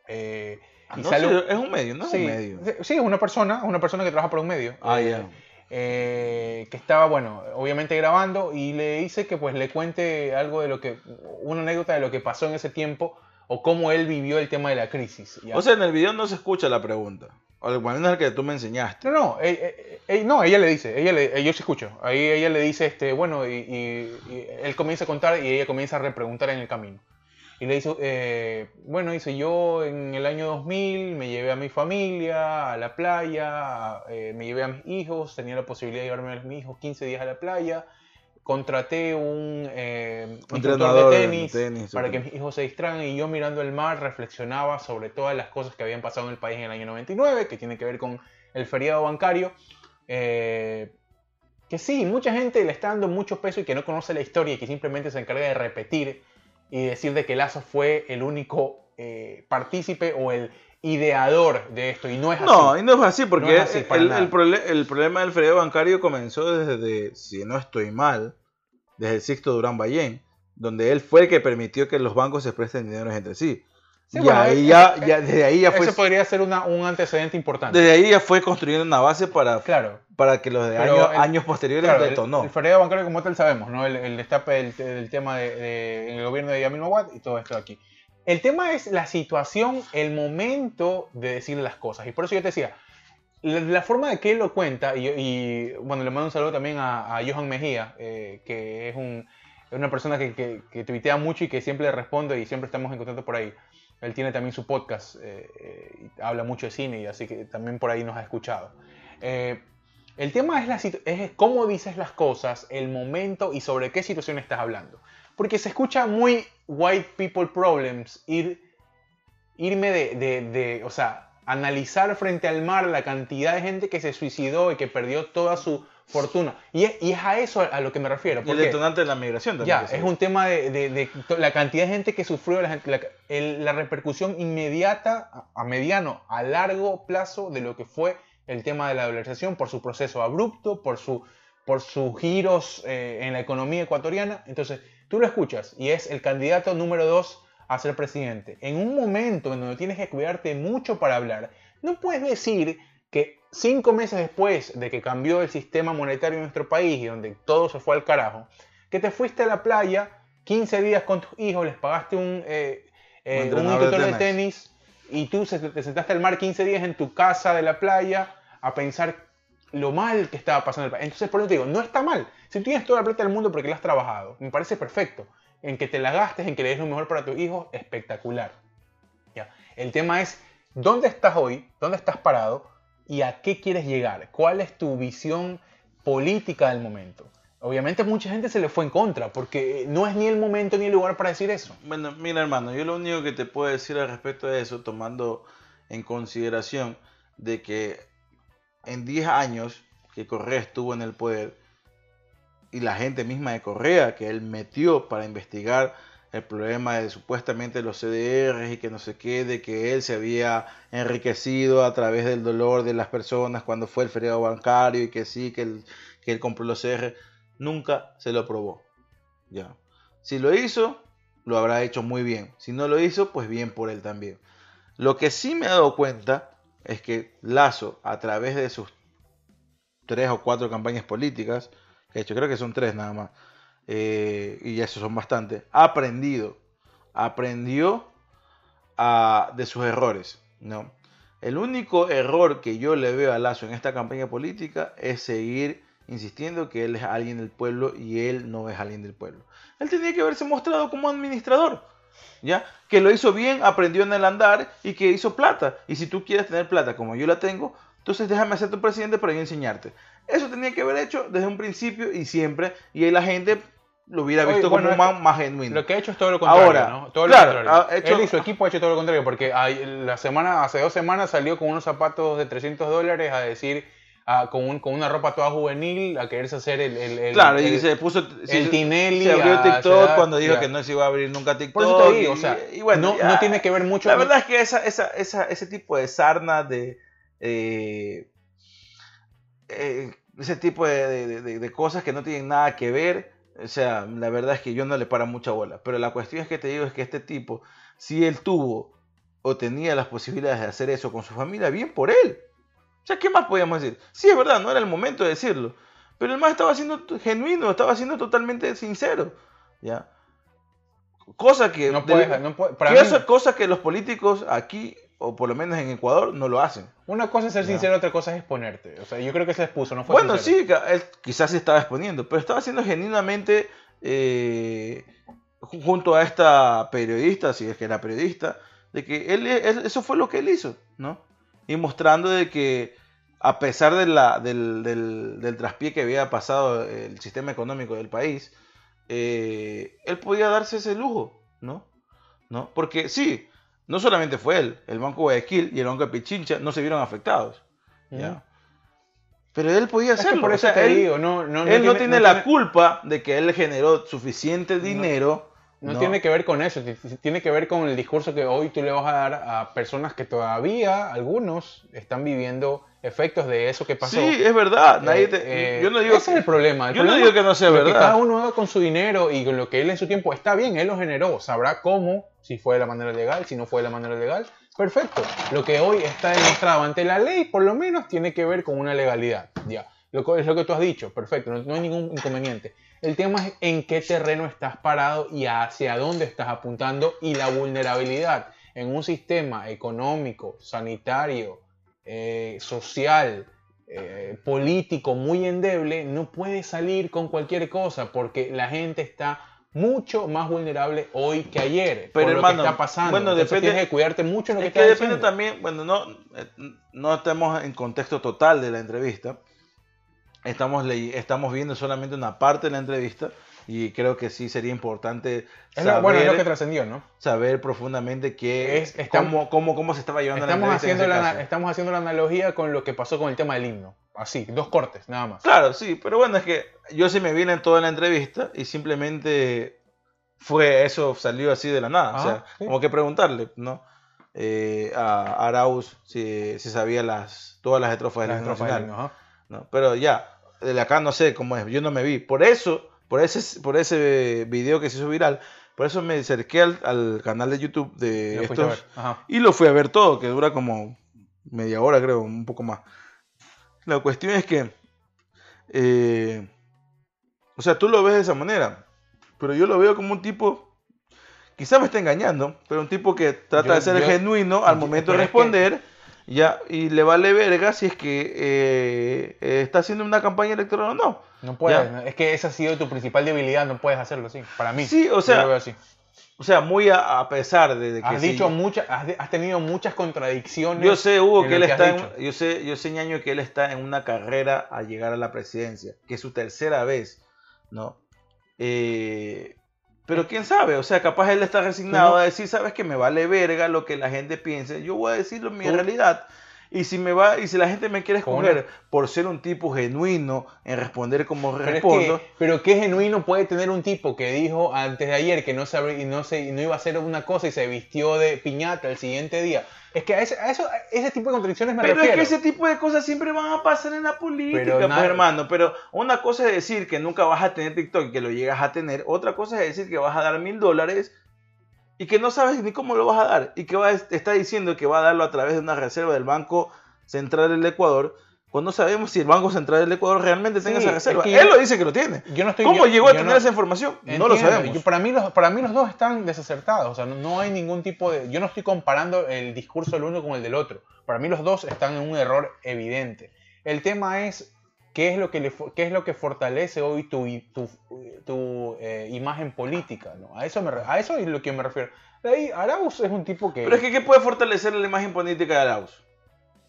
eh, y Ah, No, sale- sí, es un medio, no es sí, un medio. sí, es una persona, una persona que trabaja para un medio. Ah, eh, ya. Eh, que estaba, bueno, obviamente grabando y le dice que pues le cuente algo de lo que, una anécdota de lo que pasó en ese tiempo o cómo él vivió el tema de la crisis. ¿ya? O sea, en el video no se escucha la pregunta. O al menos el que tú me enseñaste. no, no, eh, eh, eh, no, ella le dice, ella le, eh, yo sí escucho, ahí ella le dice, este, bueno, y, y- y él comienza a contar y ella comienza a repreguntar en el camino. Y le dice, eh, bueno, dice, yo en el año 2000 me llevé a mi familia a la playa, eh, me llevé a mis hijos, tenía la posibilidad de llevarme a mis hijos 15 días a la playa, contraté un eh, Entrenador de tenis, tenis, para que mis hijos se distraigan y yo mirando el mar reflexionaba sobre todas las cosas que habían pasado en el país en el año 99, que tiene que ver con el feriado bancario. eh, que sí, mucha gente le está dando mucho peso y que no conoce la historia y que simplemente se encarga de repetir y decir de que Lazo fue el único eh, partícipe o el ideador de esto. Y no es No, así. y no es así, porque No es así, para el, el prole- el problema del feriado bancario comenzó desde, si no estoy mal, desde el Sixto Durán Ballén, donde él fue el que permitió que los bancos se presten dinero entre sí. Sí, y bueno, ahí eh, ya, eh, ya- desde ahí ya fue, Eso podría ser una- un antecedente importante. desde ahí ya fue construyendo una base para, Claro. para que los de años, el- años posteriores Claro, el, detonó. el feriado bancario como tal sabemos, ¿no? El, el destape del, del tema de, de- el gobierno de Yamil Mawad y todo esto de aquí. El tema es la situación, el momento de decir las cosas. Y por eso yo te decía, la, la forma de que él lo cuenta, y, y, bueno, le mando un saludo también a, a Johan Mejía, eh, que es un- una persona que, que, que tuitea mucho y que siempre le respondo y siempre estamos en contacto por ahí. Él tiene también su podcast, eh, eh, y habla mucho de cine y así que también por ahí nos ha escuchado. Eh, el tema es, la es cómo dices las cosas, el momento y sobre qué situación estás hablando. Porque se escucha muy white people problems ir, irme de, de- de- o sea, analizar frente al mar la cantidad de gente que se suicidó y que perdió toda su fortuna. Y es, y es a eso a, lo que me refiero. Y el porque- detonante de la migración también. ya, es un tema de, de- de to- la cantidad de gente que sufrió, la, gente- la- el- la repercusión inmediata, a, a mediano, a largo plazo de lo que fue el tema de la dolarización por su proceso abrupto, por, su, por sus giros eh, en la economía ecuatoriana. Entonces, tú lo escuchas y es el candidato número dos a ser presidente. En un momento en donde tienes que cuidarte mucho para hablar, no puedes decir que cinco meses después de que cambió el sistema monetario en nuestro país y donde todo se fue al carajo, que te fuiste a la playa 15 días con tus hijos, les pagaste un, eh, eh, un de tenis y tú te sentaste al mar 15 días en tu casa de la playa a pensar lo mal que estaba pasando el país. Entonces, por eso te digo, no está mal. Si tú tienes toda la plata del mundo porque la has trabajado, me parece perfecto. En que te la gastes, en que le des lo mejor para tu hijo, espectacular. ¿Ya? El tema es, ¿dónde estás hoy? ¿Dónde estás parado? ¿Y a qué quieres llegar? ¿Cuál es tu visión política del momento? Obviamente mucha gente se le fue en contra, porque no es ni el momento ni el lugar para decir eso. Bueno, mira hermano, yo lo único que te puedo decir al respecto de eso, tomando en consideración de que en 10 años que Correa estuvo en el poder y la gente misma de Correa que él metió para investigar el problema de supuestamente los CDRs y que no se quede, que él se había enriquecido a través del dolor de las personas cuando fue el feriado bancario y que sí, que él, que él compró los CDRs, nunca se lo probó. Ya. Si lo hizo, lo habrá hecho muy bien. Si no lo hizo, pues bien por él también. Lo que sí me he dado cuenta es que Lazo, a través de sus tres o cuatro campañas políticas, que hecho creo que son tres nada más, eh, y eso son bastantes, ha aprendido, aprendió de sus errores. ¿no? El único error que yo le veo a Lazo en esta campaña política es seguir insistiendo que él es alguien del pueblo y él no es alguien del pueblo. Él tenía que haberse mostrado como administrador. ¿ya? Que lo hizo bien, aprendió en el andar y que hizo plata. Y si tú quieres tener plata como yo la tengo, entonces déjame ser tu presidente para yo enseñarte. Eso tenía que haber hecho desde un principio y siempre, y ahí la gente lo hubiera visto como más, más, genuino. Lo que ha hecho es todo lo contrario, Ahora, ¿no? Todo lo contrario. Él y su equipo ha hecho todo lo contrario, porque la semana, hace dos semanas salió con unos zapatos de 300 dólares a decir con, con, una ropa toda juvenil a quererse hacer el. el, claro, y se puso. El Tinelli. Se abrió TikTok cuando dijo que no se iba a abrir nunca TikTok. Por eso te digo, o sea, y, bueno, no, no, tiene que ver mucho. La verdad es que esa, esa, esa, ese tipo de sarna de. Eh, eh, ese tipo de, de, de, cosas que no tienen nada que ver. O sea, la verdad es que yo no le para mucha bola. Pero la cuestión es que te digo es que este tipo, si él tuvo o tenía las posibilidades de hacer eso con su familia, bien por él. O sea, ¿qué más podíamos decir? Sí, es verdad, no era el momento de decirlo. Pero el más estaba siendo genuino, estaba siendo totalmente sincero. ¿Ya? Cosa que. No puede, no puede, cosa que los políticos aquí, o por lo menos en Ecuador, no lo hacen. Una cosa es ser sincero, otra cosa es exponerte. O sea, yo creo que se expuso, no fue Bueno, sí, él quizás se estaba exponiendo, pero estaba siendo genuinamente. Eh, junto a esta periodista, si es que era periodista, de que él, eso fue lo que él hizo, ¿no? y mostrando de que a pesar de la, del, del, traspié que había pasado el sistema económico del país, eh, él podía darse ese lujo, ¿no? ¿no? Porque sí, no solamente fue él, el Banco Guayaquil y el Banco de Pichincha no se vieron afectados. ¿ya? Pero él podía hacerlo. por eso él, digo, no, no, él no tiene, la culpa de que él generó suficiente dinero no, tiene que ver con eso, tiene que ver con el discurso que hoy tú le vas a dar a personas que todavía, algunos, están viviendo efectos de eso que pasó. Sí, es verdad. Nadie eh, yo no digo ese es el problema. yo no digo que no sea verdad. cada uno haga con su dinero y con lo que él en su tiempo está bien, él lo generó, sabrá cómo, si fue de la manera legal, si no fue de la manera legal. Perfecto. Lo que hoy está demostrado ante la ley, por lo menos, tiene que ver con una legalidad. Ya. Lo, es lo que tú has dicho. Perfecto. no hay ningún inconveniente. El tema es en qué terreno estás parado y hacia dónde estás apuntando y la vulnerabilidad en un sistema económico, sanitario, eh, social, eh, político muy endeble, no puede salir con cualquier cosa porque la gente está mucho más vulnerable hoy que ayer pero por lo que está pasando. Bueno, depende, tienes que cuidarte mucho en lo que, que depende también, bueno, no, eh, no estamos en contexto total de la entrevista, Estamos, estamos viendo solamente una parte de la entrevista y creo que sí sería importante saber, bueno, es lo que trascendió, ¿no? saber profundamente qué es, cómo, cómo, se estaba llevando estamos la. Haciendo la, estamos haciendo la analogía con lo que pasó con el tema del himno. Así, dos cortes, nada más. Claro, sí, pero bueno, es que yo sí me vine en toda la entrevista y simplemente fue eso, salió así de la nada. o sea, como que preguntarle, ¿no? Eh, a Arauz si, si, sabía las, todas las estrofas del himno nacional. ¿no? Pero ya, de acá no sé cómo es, yo no me vi. Por eso, por ese, por ese video que se hizo viral, Por eso me acerqué al, al canal de YouTube de Lo estos y lo fui a ver todo, que dura como media hora, creo, un poco más. La cuestión es que, eh, o sea, tú lo ves de esa manera, pero yo lo veo como un tipo, quizás me está engañando, pero un tipo que trata Yo- de ser yo- genuino al momento de es que- responder, ya, y le vale verga si es que eh, eh, está haciendo una campaña electoral o no. No puedes. Ya. Es que esa ha sido tu principal debilidad. No puedes hacerlo así. Para mí. Sí, o Yo sea, lo veo así. O sea, muy a, a pesar de, de que Has sí- dicho muchas. Has, tenido muchas contradicciones. Yo sé, Hugo, que él está en, yo sé, yo sé, ñaño, que él está en una carrera a llegar a la presidencia, que es su tercera vez, ¿no? Eh, pero quién sabe, o sea, capaz él está resignado a decir, sabes que me vale verga lo que la gente piense, yo voy a decirlo en mi realidad. Y si me va, y si la gente me quiere escoger por ser un tipo genuino en responder como Pero, es respondo, que, pero qué genuino puede tener un tipo que dijo antes de ayer que no, y no, se, no iba a hacer una cosa y se vistió de piñata el siguiente día. Es que a ese, a eso, a ese tipo de contradicciones me Pero refiero. es que ese tipo de cosas siempre van a pasar en la política, Pero pues, nada- hermano. Pero una cosa es decir que nunca vas a tener TikTok y que lo llegas a tener. Otra cosa es decir que vas a dar mil dólares y que no sabes ni cómo lo vas a dar. Y que va, está diciendo que va a darlo a través de una reserva del Banco Central del Ecuador. Cuando no sabemos si el Banco Central del Ecuador realmente tenga Sí, esa reserva. es que Él yo- lo dice que lo tiene. Yo no estoy, ¿Cómo yo- llegó a tener no- esa información? no lo sabemos. yo- para, mí los, para mí los dos están desacertados. O sea, no, no hay ningún tipo de. Yo no estoy comparando el discurso del uno con el del otro. Para mí los dos están en un error evidente. El tema es qué es lo que, le, qué es lo que fortalece hoy tu, tu, tu, eh, imagen política. ¿no? A, eso me, a eso es lo que me refiero. De ahí, Arauz es un tipo que. Pero es que, ¿qué puede fortalecer la imagen política de Arauz?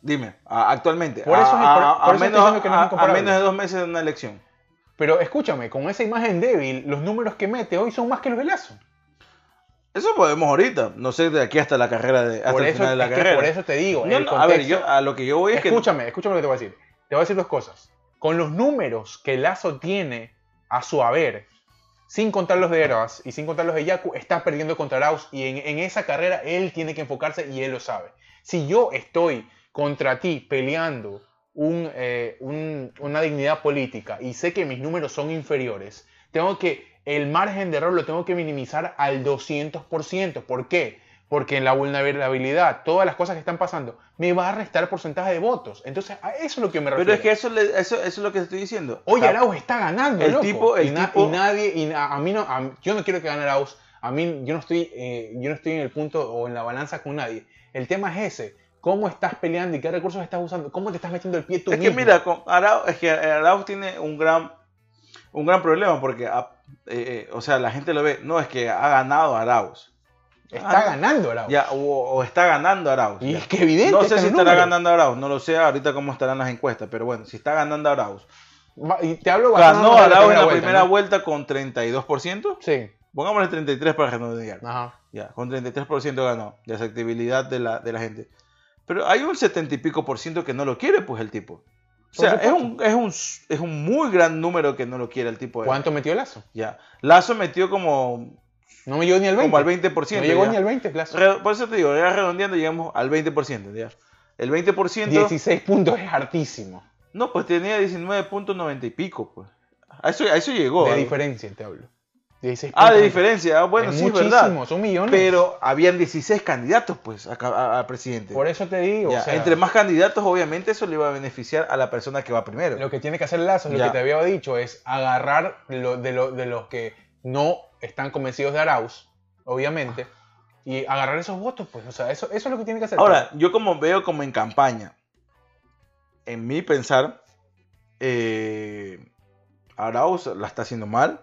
Dime, actualmente. Por eso es- a, por- a- por a eso estoy menos, diciendo que no es a- a incomparable. menos de dos meses de una elección. Pero escúchame, con esa imagen débil, los números que mete hoy son más que los de Lazo. Eso podemos ahorita. No sé, de aquí hasta la carrera, de, hasta Por el eso, final de la carrera. por eso te digo. No, a ver, yo, a lo que yo voy es que. Escúchame, escúchame lo que te voy a decir. Te voy a decir dos cosas. Con los números que Lazo tiene a su haber, sin contar los de Eras y sin contar los de Yaku, está perdiendo contra Arauz y en, en esa carrera él tiene que enfocarse y él lo sabe. Si yo estoy contra ti peleando un, eh, un- una dignidad política y sé que mis números son inferiores, tengo que, el margen de error lo tengo que minimizar al 200%. ¿Por qué? Porque en la vulnerabilidad, todas las cosas que están pasando, me va a restar porcentaje de votos. Entonces, a eso es lo que me refiero. Pero es que eso, eso, eso es lo que estoy diciendo. Oye, Arauz está ganando, el loco. tipo- el y, na- tipo- y nadie, y a, a mí no, a- yo no quiero que gane Arauz. A mí, yo no estoy, eh, yo no estoy en el punto o en la balanza con nadie. El tema es ese. ¿Cómo estás peleando y qué recursos estás usando? ¿Cómo te estás metiendo el pie tú es que mira, con Arauz, es que Arauz tiene un gran, un gran problema porque, ah, eh, eh, o sea, la gente lo ve. No, es que ha ganado Arauz. está Ah, ganando Arauz. Ya, o, o está ganando Arauz. Y ya. es que evidente. No sé si estará ganando Arauz, no lo sé ahorita cómo estarán las encuestas, pero bueno, si está ganando Arauz. Y te hablo Ganó Arauz en la vuelta, primera ¿no? vuelta con 32%. Sí. Pongámosle 33 para redondear. Ajá. Ya, con 33% ganó de aceptabilidad de la, de la gente. Pero hay un 70 y pico por ciento que no lo quiere, pues el tipo. O sea, es un, es, un, es un muy gran número que no lo quiere el tipo. de- ¿Cuánto metió Lazo? Ya. Lazo metió como, No me llegó ni al 20. como al 20%. no llegó ya. ni al 20, Lazo. Re- Por eso te digo, ya redondeando llegamos al 20%. Ya. El 20%. 16 puntos es hartísimo. No, pues tenía 19.90 y pico, pues. A eso, a eso llegó. De ¿eh? diferencia te hablo. 16 Ah, de diferencia. Ah, bueno, Es sí, es muchísimo, verdad. son millones. Pero habían 16 candidatos, pues, a, ca- a- a presidente. Por eso te digo, Ya, o sea, entre más candidatos, obviamente, eso le va a beneficiar a la persona que va primero. lo que tiene que hacer Lazo, lo que te había dicho, es agarrar lo- de, lo- de los que no están convencidos de Arauz, obviamente, y agarrar esos votos, pues, o sea, eso, eso es lo que tiene que hacer. Ahora, yo como veo como en campaña, en mi pensar, eh, Arauz la está haciendo mal,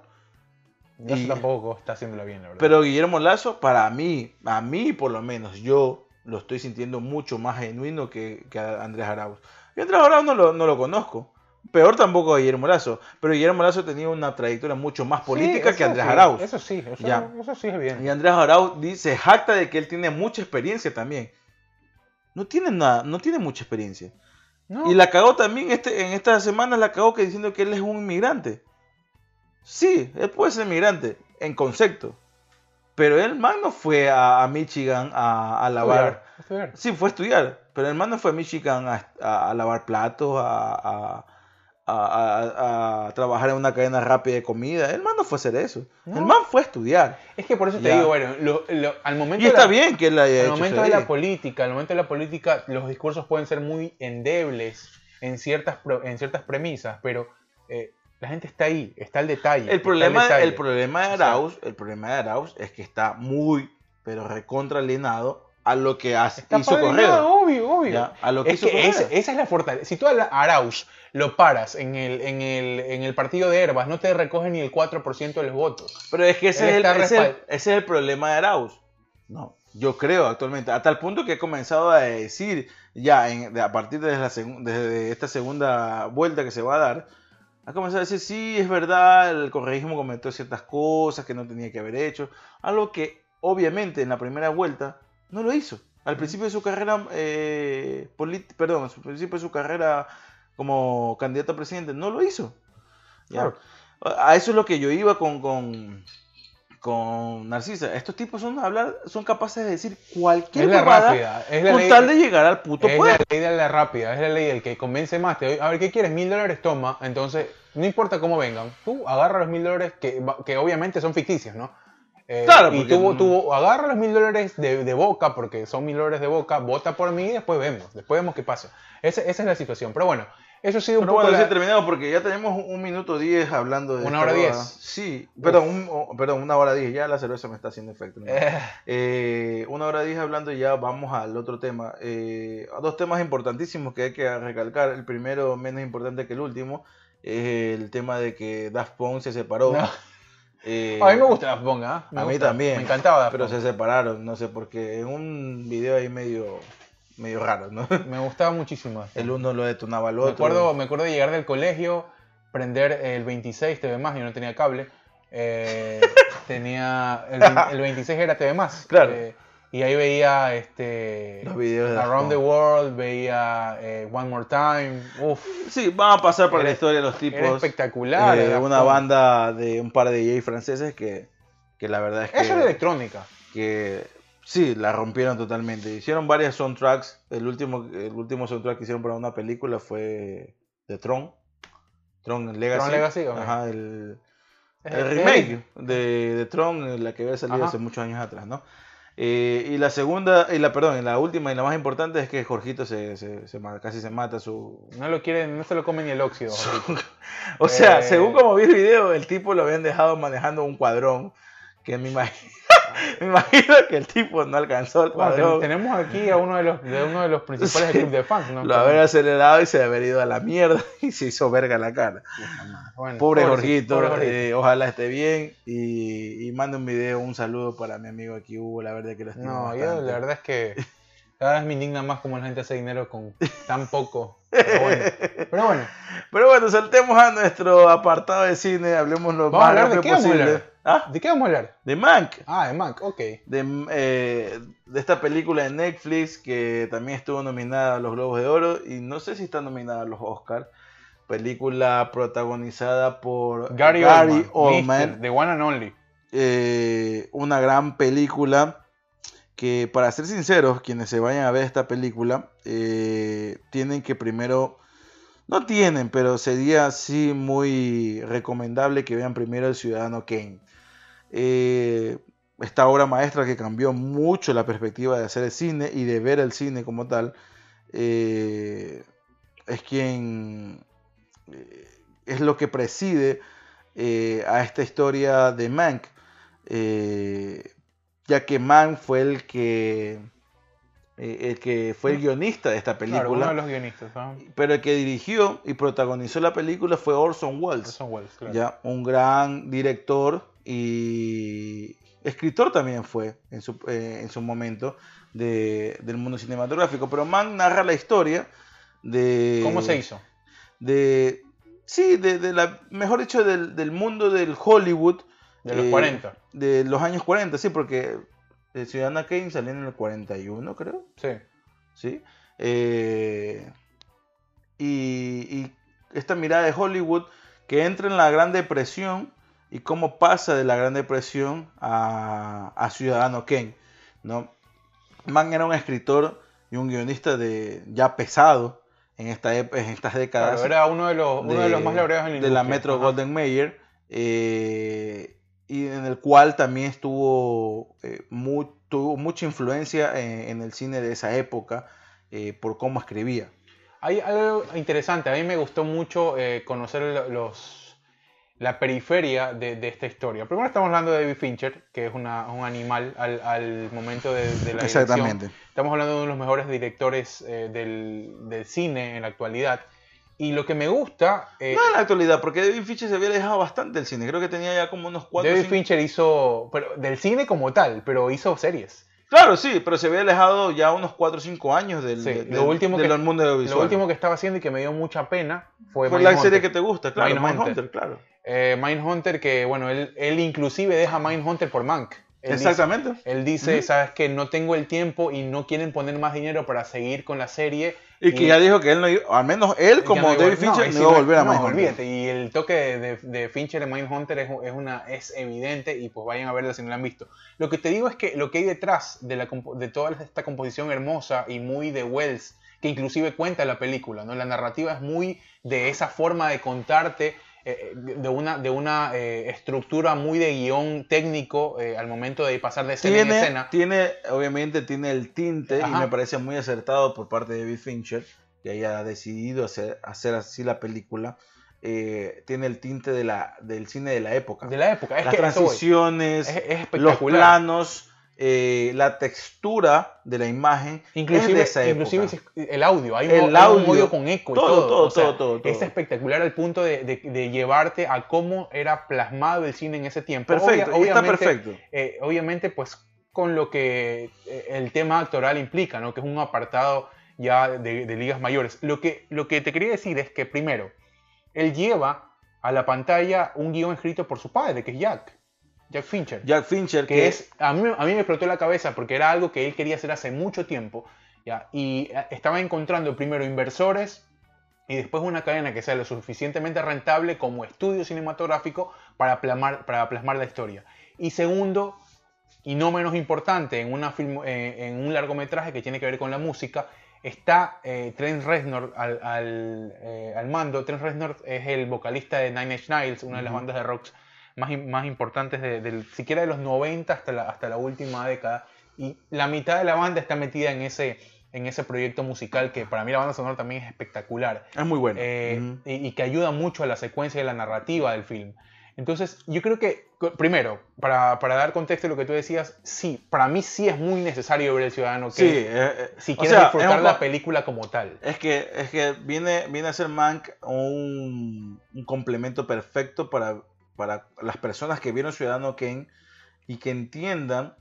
Y- tampoco está haciéndolo bien, la verdad. pero Guillermo Lazo, para mí, a mí por lo menos, yo lo estoy sintiendo mucho más genuino que, que a Andrés Arauz. Yo a Andrés Arauz no lo, no lo conozco. Peor tampoco a Guillermo Lazo. Pero Guillermo Lazo tenía una trayectoria mucho más política que Andrés sí, Arauz. Eso sí, eso, Ya. eso sí es bien. Y Andrés Arauz dice, jacta de que él tiene mucha experiencia también. No tiene nada, no tiene mucha experiencia. No, Y la cagó también este, en estas semanas la cagó que diciendo que él es un inmigrante. Sí, él puede ser inmigrante, en concepto. Pero el man no fue a, a Michigan a, a lavar. estudiar, estudiar. Sí, fue a estudiar. Pero el man no fue a Michigan a, a- lavar platos, a, trabajar en una cadena rápida de comida. El man no fue a hacer eso. No. El man fue a estudiar. Es que por eso te Ya. digo, bueno, lo- lo- al momento Y de está la- bien que él haya Al hecho momento de la política, al momento de la política, los discursos pueden ser muy endebles en ciertas, en ciertas premisas, pero eh, la gente está ahí, está el detalle. El problema, detalle. el problema de O sea- Arauz, el problema de Arauz es que está muy, pero recontra a lo que hace, Está hizo Correa. obvio, obvio. Ya, a lo que es hizo que ese- esa es la fortaleza. Si tú a Arauz lo paras en el, en, el, en el partido de Herbas, no te recoge ni el 4% de los votos. Pero es que ese, es el, ese, el- ese es el problema de Arauz. No, yo creo actualmente, a tal punto que he comenzado a decir ya en- a partir de, la segun- desde esta segunda vuelta que se va a dar, ha comenzado a decir, sí, es verdad, el correísmo cometió ciertas cosas que no tenía que haber hecho, algo que obviamente en la primera vuelta no lo hizo. Al principio de su carrera, eh, perdón, al principio de su carrera como candidato a presidente, no lo hizo. Claro. A eso es lo que yo iba con, con, con Narcisa. Estos tipos son hablar, son capaces de decir cualquier Es la huevada rápida, es la con ley- tal de llegar al puto Es poder. la ley de la rápida, es la ley del que convence más. Te doy- a ver, ¿qué quieres? Mil dólares, toma. Entonces, no importa cómo vengan, tú agarra los mil dólares que, que obviamente son ficticios, ¿no? Eh, Claro, y porque tú, no- tú agarra los mil dólares de, de boca, porque son mil dólares de boca, vota por mí y después vemos, después vemos qué pasa. Esa, esa es la situación. Pero bueno, eso ha sido un Pero poco bueno, la- sí, terminamos porque ya tenemos un minuto diez hablando de. Una hora diez. Sí, perdón, un- oh, perdón, una hora diez. Ya la cerveza me está haciendo efecto. ¿no? Eh, Eh, una hora diez hablando y ya vamos al otro tema. Eh, dos temas importantísimos que hay que recalcar. El primero, menos importante que el último, es el tema de que Daft Punk se separó. No. Eh, a mí me gusta Daft Punk, ¿ah? Me a mí también. Me encantaba Daft Pero Punk. se separaron, no sé por qué. En un video ahí medio, medio raro, ¿no? *laughs* Me gustaba muchísimo. Punk. El uno lo detonaba al Me otro. acuerdo, me acuerdo de llegar del colegio, prender el 26 TV más, yo no tenía cable. eh, *laughs* tenía el, el 26 era TV más. Claro. eh, y ahí veía este Los videos de Around the. World, veía eh, One More Time. Uf, Sí, van a pasar por Era- la historia los tipos. era espectacular. eh, una Punk. banda de un par de DJ franceses que, que la verdad es que, Eso era electrónica. que sí, la rompieron totalmente. Hicieron varias soundtracks. El último, el último soundtrack que hicieron para una película fue de Tron. Tron Legacy. Tron Legacy. Ajá, el, remake de, de Tron, la que había salido Ajá. hace muchos años atrás, ¿no? Eh, y la segunda, y la perdón, y la última y la más importante es que Jorgito se, se- se ma- casi se mata su... No lo quieren, no se lo comen ni el óxido. *laughs* O sea, Eh. según como vi el video, el tipo lo habían dejado manejando un cuadrón, que me imagino, *laughs* me imagino que el tipo no alcanzó el Bueno, ten- cuadrón, tenemos aquí a uno de los, de uno de los principales Sí. clubes de fans, ¿no? lo había acelerado y se había ido a la mierda *laughs* y se hizo verga la cara. Bueno, Pobre Jorgito, pobre Jorgito. eh, ojalá esté bien y, y mande un video, un saludo para mi amigo aquí Hugo, la verdad que lo estimo No, yo bastante. la verdad es que *laughs* cada vez me indigna más cómo la gente hace dinero con tan poco. Pero bueno, pero bueno, Pero bueno, saltemos a nuestro apartado de cine, hablemos lo Vamos más rápido posible. hablar. ¿Ah? ¿de qué vamos a hablar? De Mank. Ah, de Mac, ok. de, eh, de esta película de Netflix que también estuvo nominada a los Globos de Oro y no sé si está nominada a los Oscars. Película protagonizada por Gary, Oldman, Oldman. The One and Only. eh, una gran película que para ser sinceros, quienes se vayan a ver esta película, eh, tienen que primero, no tienen, pero sería sí muy recomendable que vean primero El Ciudadano Kane. Eh, esta obra maestra que cambió mucho la perspectiva de hacer el cine y de ver el cine como tal, eh, es quien eh, es lo que preside eh, a esta historia de Mank, ya que Mank fue el que el que fue el guionista de esta Claro, uno película, de los guionistas, ¿no? pero el que dirigió y protagonizó la película fue Orson Welles. Orson Welles, claro. Ya, un gran director y escritor también fue en su, eh, en su momento de- del mundo cinematográfico. Pero Mann narra la historia de... ¿Cómo se hizo? De, sí, de, de la, mejor dicho, del, del mundo del Hollywood. De los eh, 40. De los años 40, sí, porque el Ciudadana Kane salió en el 41, creo. Sí. ¿sí? Eh, y, y esta mirada de Hollywood que entra en la Gran Depresión y cómo pasa de la Gran Depresión a, a Ciudadano Kane, ¿no? Mann era un escritor y un guionista de, ya pesado en, esta, en estas décadas Claro, era uno de los, uno de, los más laureados en la de la. Metro Ajá. Golden Mayer eh, y en el cual también estuvo eh, tuvo mucha influencia en, en el cine de esa época eh, por cómo escribía. Hay algo interesante, a mí me gustó mucho conocer lo- los, la periferia de, de esta historia. Primero estamos hablando de David Fincher, que es una- un animal al, al momento de, de la dirección. Exactamente. Estamos hablando de uno de los mejores directores eh, del, del cine en la actualidad. Y lo que me gusta... eh, No en la actualidad, porque David Fincher se había alejado bastante del cine. Creo que tenía ya como unos cuatro David cinco- Fincher hizo... Pero, del cine como tal, pero hizo series. Claro, sí, pero se había alejado ya unos 4 o 5 años del, Sí, del- lo último del que- mundo audiovisual. Lo último que estaba haciendo y que me dio mucha pena fue... Fue la serie que te gusta, claro. Mindhunter. Mindhunter, claro. Eh, Mindhunter, que bueno, él, él inclusive deja Mindhunter por Mank. Él dice- Exactamente. Él dice, Ujú. sabes que no tengo el tiempo y no quieren poner más dinero para seguir con la serie. Y que ya dijo que él no iba, al menos él como no David Fincher, no, sí iba a volver a no, Mindhunter. olvídate. Y el toque de, de- de Fincher en Mindhunter es, es, una, es evidente y pues vayan a verla si no la han visto. Lo que te digo es que lo que hay detrás de, la, de toda esta composición hermosa y muy de Wells, que inclusive cuenta la película, ¿no? La narrativa es muy de esa forma de contarte, eh, de una, de una eh, estructura muy de guion técnico eh, al momento de pasar de escena en Tiene, escena. tiene, obviamente tiene el tinte Ajá. y me parece muy acertado por parte de David Fincher, que haya decidido hacer, hacer así la película. Eh, tiene el tinte de la, del cine de la época. De la época. Es Las que transiciones, Es, es los planos, eh, la textura de la imagen es Inclusive, de esa inclusive época. si- el audio, hay un, El un audio. audio con eco y Todo, todo. todo, o sea, todo, todo, todo. Es espectacular al punto de, de- de llevarte a cómo era plasmado el cine en ese tiempo. Perfecto, Obvia- está perfecto. eh, obviamente, pues con lo que eh, el tema actoral implica, ¿no? Que es un apartado ya de, de ligas mayores. Lo que, lo que te quería decir es que, primero, él lleva a la pantalla un guion escrito por su padre, que es Jack. Jack Fincher. Jack Fincher, que es a mí, a mí me explotó la cabeza porque era algo que él quería hacer hace mucho tiempo ¿ya? y eh, estaba encontrando primero inversores y después una cadena que sea lo suficientemente rentable como estudio cinematográfico para plasmar, para plasmar la historia. Y segundo y no menos importante en, una film- eh, en un largometraje que tiene que ver con la música está eh, Trent Reznor al, al, eh, al mando. Trent Reznor es el vocalista de Nine Inch Nails una de las bandas de rock más, más importantes de, del, siquiera de los 90 hasta la, hasta la última década. Y la mitad de la banda está metida en ese, en ese proyecto musical que para mí la banda sonora también es espectacular es muy bueno. eh, y, y que ayuda mucho a la secuencia y la narrativa del film. Entonces, yo creo que, primero, para, para dar contexto a lo que tú decías, sí, para mí sí es muy necesario ver El Ciudadano Sí, Kane eh, eh, si o quieres sea, disfrutar un la película como tal. Es que, es que viene, viene a ser Mank un, un complemento perfecto para, para las personas que vieron Ciudadano Kane y que entiendan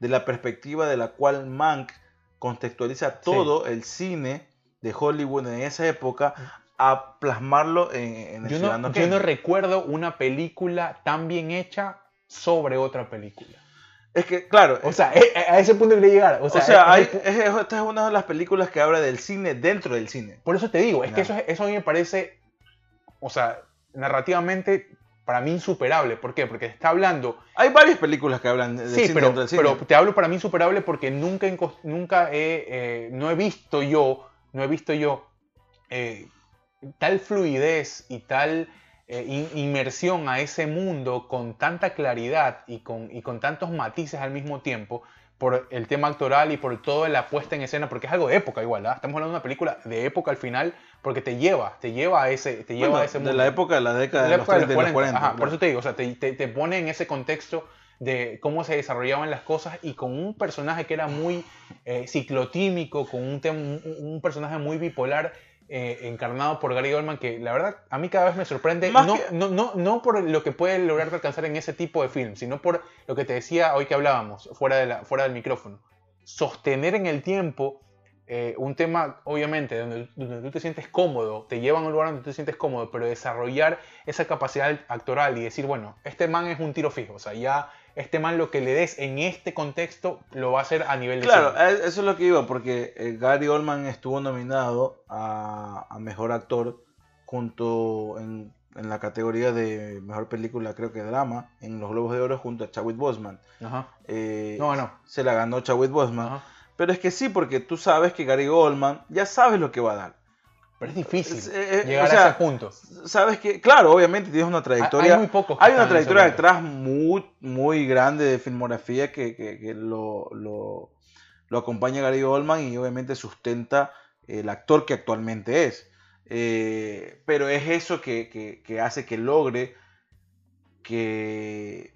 de la perspectiva de la cual Mank contextualiza todo el cine de Hollywood en esa época a plasmarlo en, en el Yo Ciudadano no, Kane. yo no recuerdo una película tan bien hecha sobre otra película. es que, claro, O sea, eh, eh, a ese punto quería llegar. O o sea, sea, es- hay- es- es- es- esta es una de las películas que habla del cine dentro del cine. por eso te digo, es que eso, es- eso a mí me parece, o sea, narrativamente para mí insuperable. ¿Por qué? Porque está hablando Hay varias películas que hablan del Sí, cine pero, del cine. pero te hablo para mí insuperable porque nunca, nunca he, eh, no he visto yo, no he visto yo eh, tal fluidez y tal eh, in- inmersión a ese mundo con tanta claridad y con, y con tantos matices al mismo tiempo por el tema actoral y por toda la puesta en escena, porque es algo de época igual, ¿ah? estamos hablando de una película de época al final, porque te lleva, te lleva a ese, te lleva Bueno, a ese de mundo. la época de la década De de, la los, época de 30 y los 40. Ajá, Por claro. eso te digo, o sea, te, te- te pone en ese contexto de cómo se desarrollaban las cosas y con un personaje que era muy eh, ciclotímico, con un, tem- un, un personaje muy bipolar eh, encarnado por Gary Oldman, que la verdad a mí cada vez me sorprende, no, que- no, no, no por lo que puede lograrte alcanzar en ese tipo de film, sino por lo que te decía hoy que hablábamos, fuera, de la, fuera del micrófono. Sostener en el tiempo eh, un tema, obviamente, donde, donde tú te sientes cómodo, te llevan a un lugar donde tú te sientes cómodo, pero desarrollar esa capacidad actoral y decir, bueno, este man es un tiro fijo, o sea, ya este man lo que le des en este contexto lo va a hacer a nivel de Claro, eso es lo que iba, porque eh, Gary Oldman estuvo nominado a, a Mejor Actor junto en, en la categoría de Mejor Película, creo que Drama, en los Globos de Oro junto a Chadwick Boseman. Ajá. Eh, No, no. Se la ganó Chadwick Boseman. Ajá. Pero es que sí, porque tú sabes que Gary Oldman ya sabes lo que va a dar. Pero es difícil Eh, eh, llegar o sea, a ese punto. Sabes que, claro, obviamente tienes una trayectoria. hay muy pocos Hay una trayectoria detrás muy, muy grande de filmografía que, que- que lo, lo, lo acompaña Gary Oldman y obviamente sustenta el actor que actualmente es. Eh, pero es eso que, que- que hace que logre que,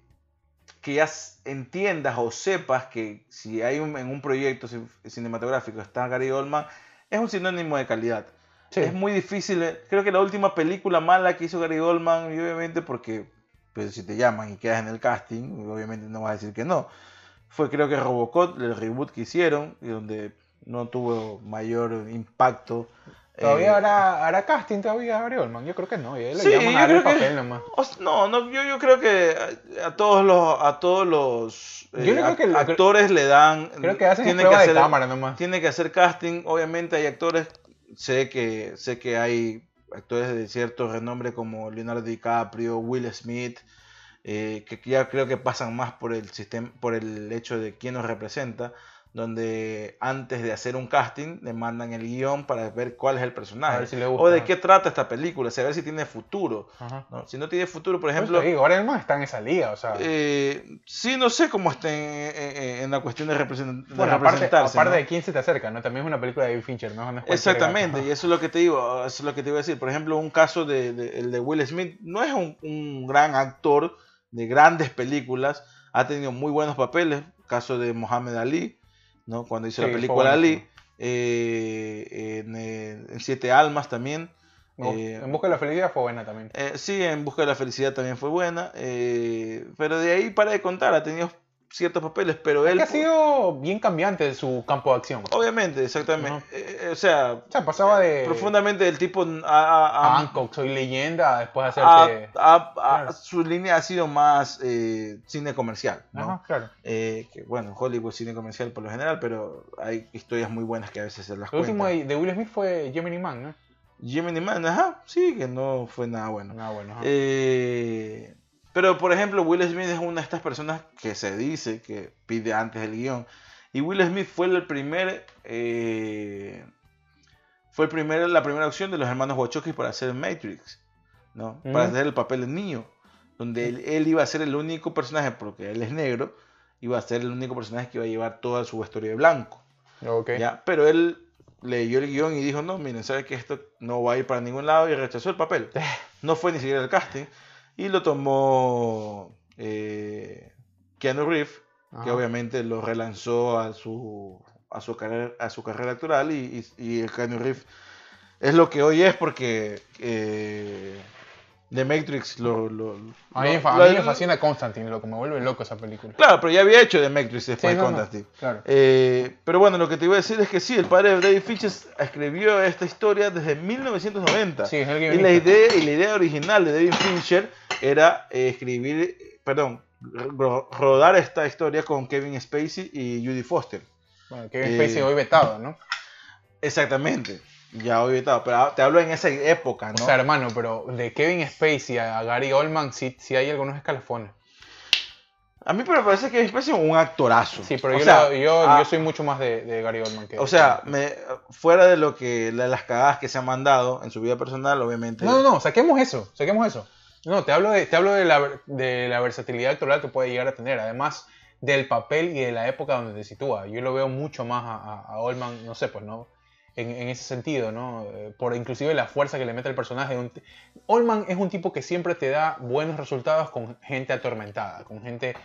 que ya entiendas o sepas que si hay un, en un proyecto cin- cinematográfico está Gary Oldman, es un sinónimo de calidad. Sí. Es muy difícil. eh, Creo que la última película mala que hizo Gary Oldman, y obviamente porque pues, si te llaman y quedas en el casting, obviamente no vas a decir que no. Fue creo que Robocop, el reboot que hicieron, y donde no tuvo mayor impacto. ¿Todavía Eh, hará, hará casting todavía Gary Oldman? Yo creo que no. Y él Sí, le llaman yo a el que- papel nomás. no, no, yo, yo creo que a, todos los a todos los Yo eh, creo que actores le dan Creo que hacen tienen que de cámara nomás. tiene que hacer casting. Obviamente hay actores, sé que, sé que hay actores de cierto renombre como Leonardo DiCaprio, Will Smith, eh, que ya creo que pasan más por el sistema, por el hecho de quién nos representa, donde antes de hacer un casting le mandan el guion para ver cuál es el personaje si le o de qué trata esta película, saber si tiene futuro. ¿no? Si no tiene futuro, por eso ejemplo, te digo, Gary Oldman está en esa liga, o sea. eh, sí, no sé cómo está en, la cuestión de, represent- de bueno, aparte, representarse. aparte ¿no? de quién se te acerca, ¿no? También es una película de David Fincher, ¿no? No Exactamente, y eso es lo que te digo, eso es lo que te iba a decir. Por ejemplo, un caso de, de- el de Will Smith no es un, un gran actor de grandes películas, ha tenido muy buenos papeles. Caso de Mohamed Ali, ¿no? Cuando hizo Sí, la película Ali, eh, en, en Siete Almas también. Eh, en busca de la felicidad fue buena también. Eh, sí, en Busca de la Felicidad también fue buena, eh, pero de ahí para de contar, ha tenido ciertos papeles, pero él... que ha sido bien cambiante su campo de acción. Obviamente, exactamente. Eh, eh, o sea, O sea, pasaba de profundamente el tipo ha- ha- Hancock, soy leyenda, después de ha- hacerse... ha- ha- Claro. su línea ha sido más eh, cine comercial, ¿no? Ajá, claro. Eh, que bueno, Hollywood cine comercial por lo general, pero hay historias muy buenas que a veces se las El último cuentan. de, de Will Smith fue Gemini Man, ¿no? Gemini Man, ajá, sí, que no fue nada bueno. Ah, bueno. ajá. Eh, pero, por ejemplo, Will Smith es una de estas personas que se dice que pide antes el guion. Y Will Smith fue el primer. eh, fue el primer, la primera opción de los hermanos Wachowski para hacer Matrix. ¿no? Para hacer el papel de niño. Donde él, él iba a ser el único personaje, porque él es negro, iba a ser el único personaje que iba a llevar toda su vestuario de blanco. ¿ya? Pero él leyó el guion y dijo, no, miren, sabe que esto no va a ir para ningún lado y rechazó el papel. *laughs* No fue ni siquiera el casting. Y lo tomó eh, Keanu Reeves, que obviamente lo relanzó a su, a su, carrera, a su carrera actoral. Y, y, y el Keanu Reeves es lo que hoy es porque eh, The Matrix lo... lo- A mí, me lo- lo- fascina Constantine, loco, me vuelve loco esa película. Claro, pero ya había hecho The Matrix Sí, después de no, no, Constantine. claro. Eh, pero bueno, lo que te iba a decir es que sí, el padre de David Fincher escribió esta historia desde 1990. Sí, es el y, la idea, y la idea original de David Fincher era eh, escribir, perdón, ro- rodar esta historia con Kevin Spacey y Judy Foster. Bueno, Kevin Eh, Spacey hoy vetado, ¿no? Exactamente. Ya hoy vetado, pero te hablo en esa época, ¿no? O sea, hermano, pero de Kevin Spacey a Gary Oldman sí, sí hay algunos escalafones. a mí me parece que Kevin Spacey es un actorazo. Sí, pero yo, sea, yo, ah, yo soy mucho más de, de Gary Oldman que O sea, me, fuera de lo que de las cagadas que se han mandado en su vida personal, obviamente. No, no, no, saquemos eso, saquemos eso. No, te hablo de, te hablo de la, de la versatilidad actoral que puede llegar a tener, además del papel y de la época donde te sitúa. Yo lo veo mucho más a, a- a Oldman, no sé, pues, ¿no? En, en ese sentido, ¿no? Eh, Por inclusive la fuerza que le mete el personaje. Un Oldman es un tipo que siempre te da buenos resultados con gente atormentada, con gente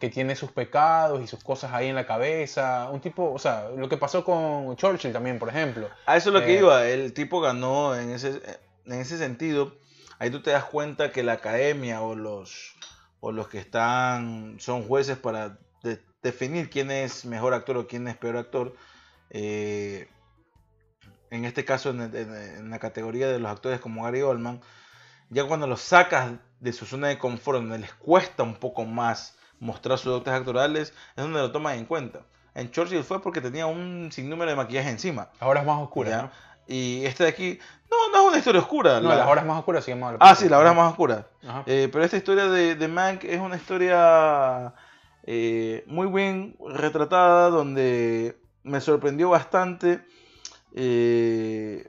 que tiene sus pecados y sus cosas ahí en la cabeza. Un tipo, o sea, lo que pasó con Churchill también, por ejemplo. A eso es lo que Eh, iba, el tipo ganó en ese, en ese sentido. Ahí tú te das cuenta que la academia o los, o los que están son jueces para de- definir quién es mejor actor o quién es peor actor. eh, en este caso, en, en- en la categoría de los actores como Gary Oldman, ya cuando los sacas de su zona de confort, donde les cuesta un poco más mostrar sus dotes actorales, es donde lo toman en cuenta. En Churchill fue porque tenía un sinnúmero de maquillaje encima. Las horas más. ¿no? Y este de aquí, no, es una historia oscura. No, la- las horas más oscuras llama la Ah, sí, película. la hora más oscura. Ajá. Eh, pero esta historia de, de Mank es una historia eh, muy bien retratada, donde me sorprendió bastante. eh,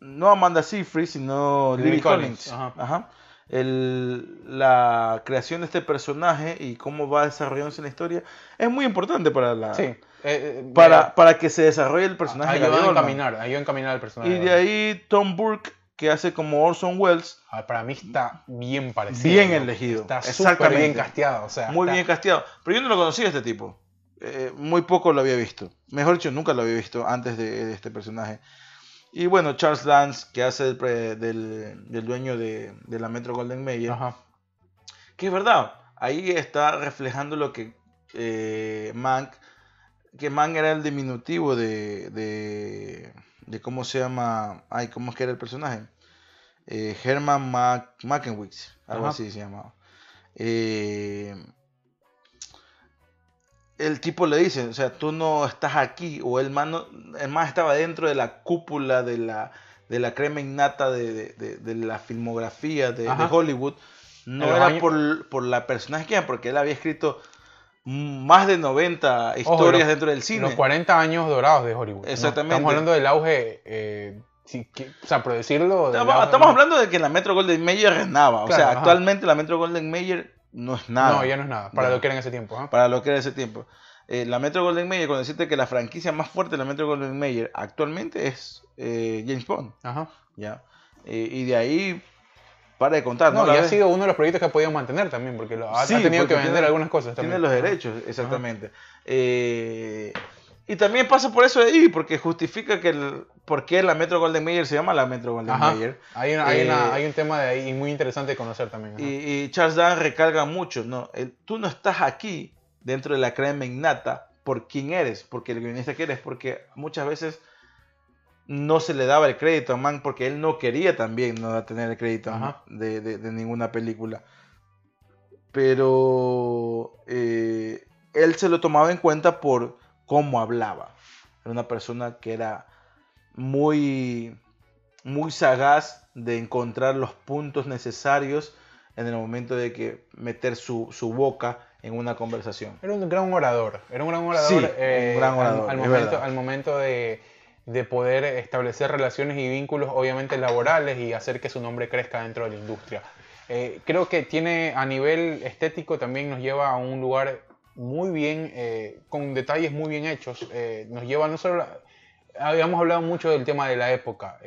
no Amanda Seyfried, sino Lily Lily Collins, Collins. ajá. Ajá. El- la creación de este personaje y cómo va desarrollándose la historia es muy importante para la Sí. Eh, eh, para, para que se desarrolle el personaje ayuda a encaminar, ayuda a encaminar al personaje. Y de ahí Tom Burke, que hace como Orson Welles, Ah, Para mí está bien parecido. Bien ¿no? elegido, Está súper bien casteado. O sea, muy está- bien casteado. Pero yo no lo conocía a este tipo. Eh, muy poco lo había visto. Mejor dicho, nunca lo había visto antes de, de este personaje. Y bueno, Charles Dance, que hace el pre- del, del dueño de, de la Metro Golden Mayer. Ajá. Que es verdad, ahí está reflejando lo que eh, Mank, que Mank era el diminutivo de, de, de cómo se llama, ay, cómo es que era el personaje, Eh, Herman Mac, algo Ajá. así se llamaba. Eh, el tipo le dice, o sea, tú no estás aquí, o el man, no- el man estaba dentro de la cúpula de la, de la crema innata de, de- de- la filmografía de. Hollywood. No era años- por, por la personaje que era, porque él había escrito más de 90 Ojo, historias los- dentro del cine. Los 40 años dorados de Hollywood. ¿no? Exactamente. Estamos hablando del auge. eh, si que- o sea, por decirlo. Estamos, auge- estamos hablando de que la Metro Golden Mayer reinaba. O Claro, sea, ajá. actualmente la Metro Golden Mayer no es nada. No, ya no es nada. Para No. lo que era en ese tiempo. para lo que era ese tiempo. Eh, la Metro Golden Mayer, cuando decirte que la franquicia más fuerte de la Metro Golden Mayer actualmente es eh, James Bond, Ajá. ¿ya? Y de ahí, para de contar, ¿no? Y ha sido uno de los proyectos que ha podido mantener también, porque lo, ha, ha tenido porque que vender tiene- algunas cosas Tiene también. los Ajá. derechos, exactamente. Eh, y también pasa por eso de ahí, porque justifica que el, por qué la Metro Golden Mayer se llama la Metro Golden Ajá. Mayer. Hay, una- hay, una- Eh, hay un tema de ahí muy interesante de conocer también. Y, y Charles Dance recarga mucho, ¿no? El- tú no estás aquí dentro de la crema innata por quién eres, porque el guionista que eres, porque muchas veces no se le daba el crédito a Mann porque él no quería también no tener el crédito de, de- de ninguna película. Pero eh, él se lo tomaba en cuenta por cómo hablaba. Era una persona que era muy, muy sagaz de encontrar los puntos necesarios en el momento de que meter su, su boca en una conversación. Era un gran orador. Era un gran orador. Sí, eh, un gran al- orador, momento, al momento de, de poder establecer relaciones y vínculos, obviamente laborales, y hacer que su nombre crezca dentro de la industria. Eh, creo que tiene a nivel estético también nos lleva a un lugar muy bien, eh, con detalles muy bien hechos. Eh, nos lleva no solo. habíamos hablado mucho del tema de la época.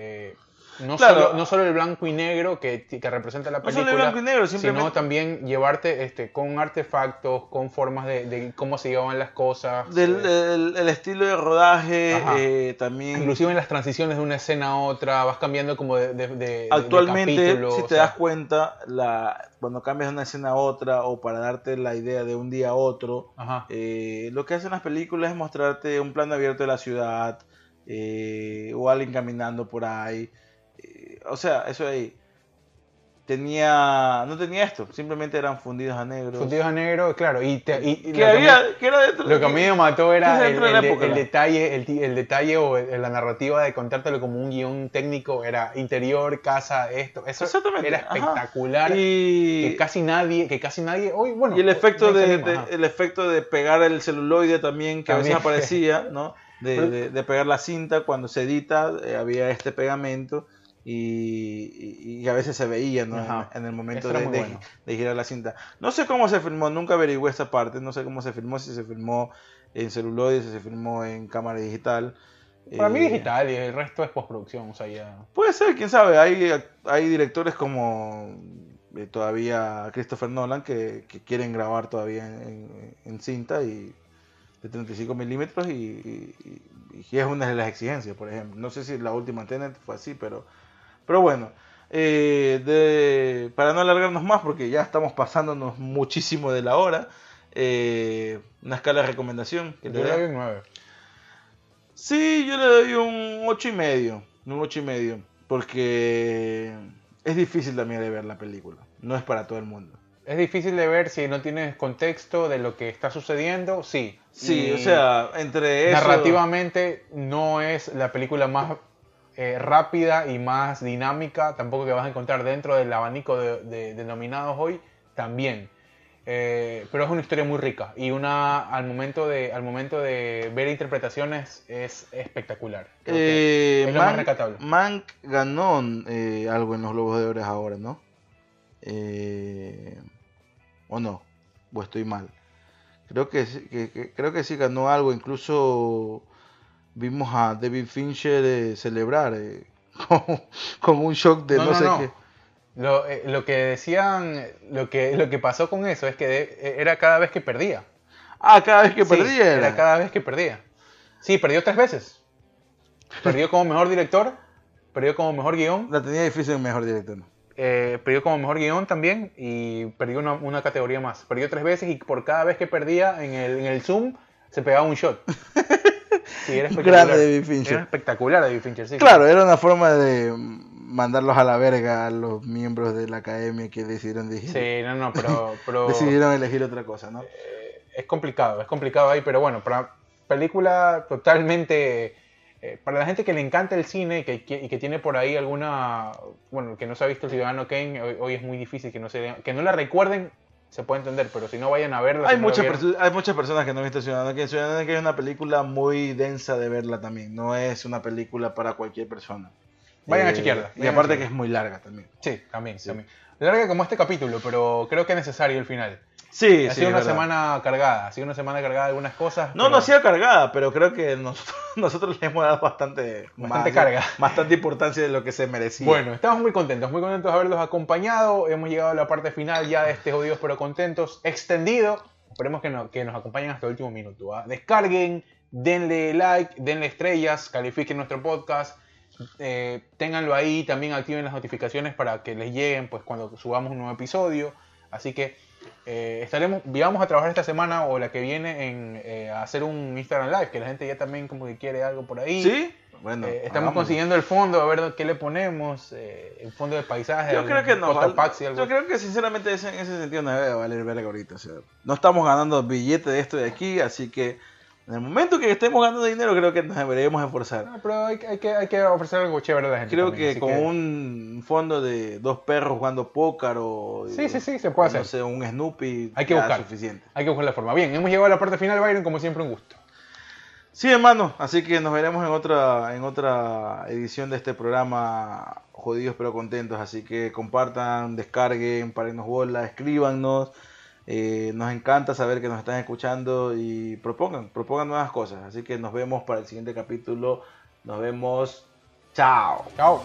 No, Claro. solo, no solo el blanco y negro que, que representa la No película, solo el blanco y negro, sino también llevarte este, con artefactos, con formas de, de cómo se llevaban las cosas. del, eh, el estilo de rodaje, eh, también inclusive en las transiciones de una escena a otra, vas cambiando como de, de- Actualmente, capítulo, si te sea, das cuenta, la, cuando cambias de una escena a otra o para darte la idea de un día a otro, eh, lo que hacen las películas es mostrarte un plano abierto de la ciudad o alguien caminando por ahí. Eh, o sea, eso ahí. Tenía, no tenía esto, simplemente eran fundidos a negro. Fundidos a negro, claro. Y, te- y- y que había, que era dentro lo que a mí me mató era el, detalle, el, el detalle o la narrativa de contártelo como un guion técnico. Era interior, casa, esto. Eso Exactamente, era espectacular. y, Que casi nadie, que casi nadie, hoy, bueno. y el efecto de el efecto de pegar el celuloide también que a veces aparecía no de, de- de pegar la cinta cuando se edita eh, había este pegamento y, a veces se veía en, en el momento de, muy de- bueno. de girar la cinta no sé cómo se filmó nunca averigüé esta parte no sé cómo se filmó si se filmó en celuloide si se filmó en cámara digital Para mí Eh, digital y el resto es postproducción, o sea, ya... Puede ser, quién sabe. Hay, hay directores como eh, todavía Christopher Nolan que, que quieren grabar todavía en, en- en cinta y de 35 milímetros y, y- y- y es una de las exigencias, por ejemplo. No sé si la última Tenet fue así, pero, pero bueno. eh, de- para no alargarnos más, porque ya estamos pasándonos muchísimo de la hora, eh, una escala de recomendación. que Yo te le doy un 9. Sí, yo le doy un ocho y medio, un ocho y medio, porque es difícil también de ver la película, no es para todo el mundo. Es difícil de ver si no tienes contexto de lo que está sucediendo, sí. Sí, Y o sea, entre eso... narrativamente no es la película más eh, rápida y más dinámica, tampoco que vas a encontrar dentro del abanico de, de- denominados hoy, también. Eh, pero es una historia muy rica y una al momento de al momento de ver interpretaciones es espectacular. Creo que Eh, es lo más rescatable. Mank ganó eh, algo en los Globos de Oro ahora, ¿no? ¿O no? ¿O estoy mal? Creo que, sí- que- que- creo que sí ganó algo. Incluso vimos a David Fincher eh, celebrar eh, *laughs* con, con un shock de no, No, no, sé no. qué. Lo, eh, lo que decían, lo que, lo que pasó con eso es que de- era cada vez que perdía. Ah, cada vez que Sí, perdía. Era cada vez que perdía. Sí, perdió tres veces. Perdió como mejor director, perdió como mejor guion, La tenía difícil el mejor director. ¿no? eh, perdió como mejor guion también y perdió una, una categoría más. Perdió tres veces y por cada vez que perdía en el, en el Zoom se pegaba un shot. *laughs* Sí, era espectacular. Grande David Fincher. Era espectacular David Fincher, sí. Claro, era una forma de mandarlos a la verga a los miembros de la academia que decidieron elegir, Sí, no, no, pero, *laughs* pero decidieron elegir otra cosa, ¿no? es complicado, es complicado ahí, pero bueno, para película totalmente... eh, para la gente que le encanta el cine que, que- y que tiene por ahí alguna... Bueno, que no se ha visto el Ciudadano Kane, hoy, hoy es muy difícil que no, se, que no la recuerden, se puede entender, pero si no vayan a verla... Hay si muchas, hay muchas personas que no han visto Ciudadano Kane es una película muy densa de verla también. No es una película para cualquier persona. Vayan a Eh, chequearla, Y a aparte que es muy larga también. Sí, también, Sí. también. Larga como este capítulo, pero creo que es necesario el final. Sí, ha sí, sido una verdad. semana cargada, ha sido una semana cargada de algunas cosas. No, pero- no ha sido cargada, pero creo que nosotros, *laughs* nosotros le hemos dado bastante, Bastante más- carga. bastante importancia de lo que se merecía. Bueno, estamos muy contentos, muy contentos de haberlos acompañado. Hemos llegado a la parte final ya de este Jodidos pero Contentos extendido. Esperemos que, no- que nos acompañen hasta el último minuto. ¿ah? Descarguen, denle like, denle estrellas, califiquen nuestro podcast. eh, ténganlo ahí, también activen las notificaciones para que les lleguen pues, cuando subamos un nuevo episodio. Así que eh, estaremos, vamos a trabajar esta semana o la que viene en eh, hacer un Instagram Live, que la gente ya también como que quiere algo por ahí. ¿Sí? Bueno, Eh, estamos consiguiendo el fondo, a ver qué le ponemos, eh, el fondo de paisaje, Yo creo que val- Paxi, algo Yo creo que sinceramente en ese sentido no debe valer verga ahorita. O sea, no estamos ganando billete de esto de aquí, así que en el momento que estemos ganando dinero creo que nos deberíamos esforzar. No, pero hay, que- hay que, hay que ofrecer algo chévere a la gente. Creo también, que con un fondo de dos perros jugando póker o Sí, sí, sí, se puede no hacer. sé, un Snoopy Hay que buscar. suficiente. Hay que buscar la forma. Bien, hemos llegado a la parte final, Byron, como siempre un gusto. Sí, hermano, así que nos veremos en otra en otra edición de este programa jodidos pero contentos, así que compartan, descarguen, parennos bola, escríbanos. Eh, nos encanta saber que nos están escuchando y propongan, propongan nuevas cosas. Así que nos vemos para el siguiente capítulo. Nos vemos. Chao. Chao.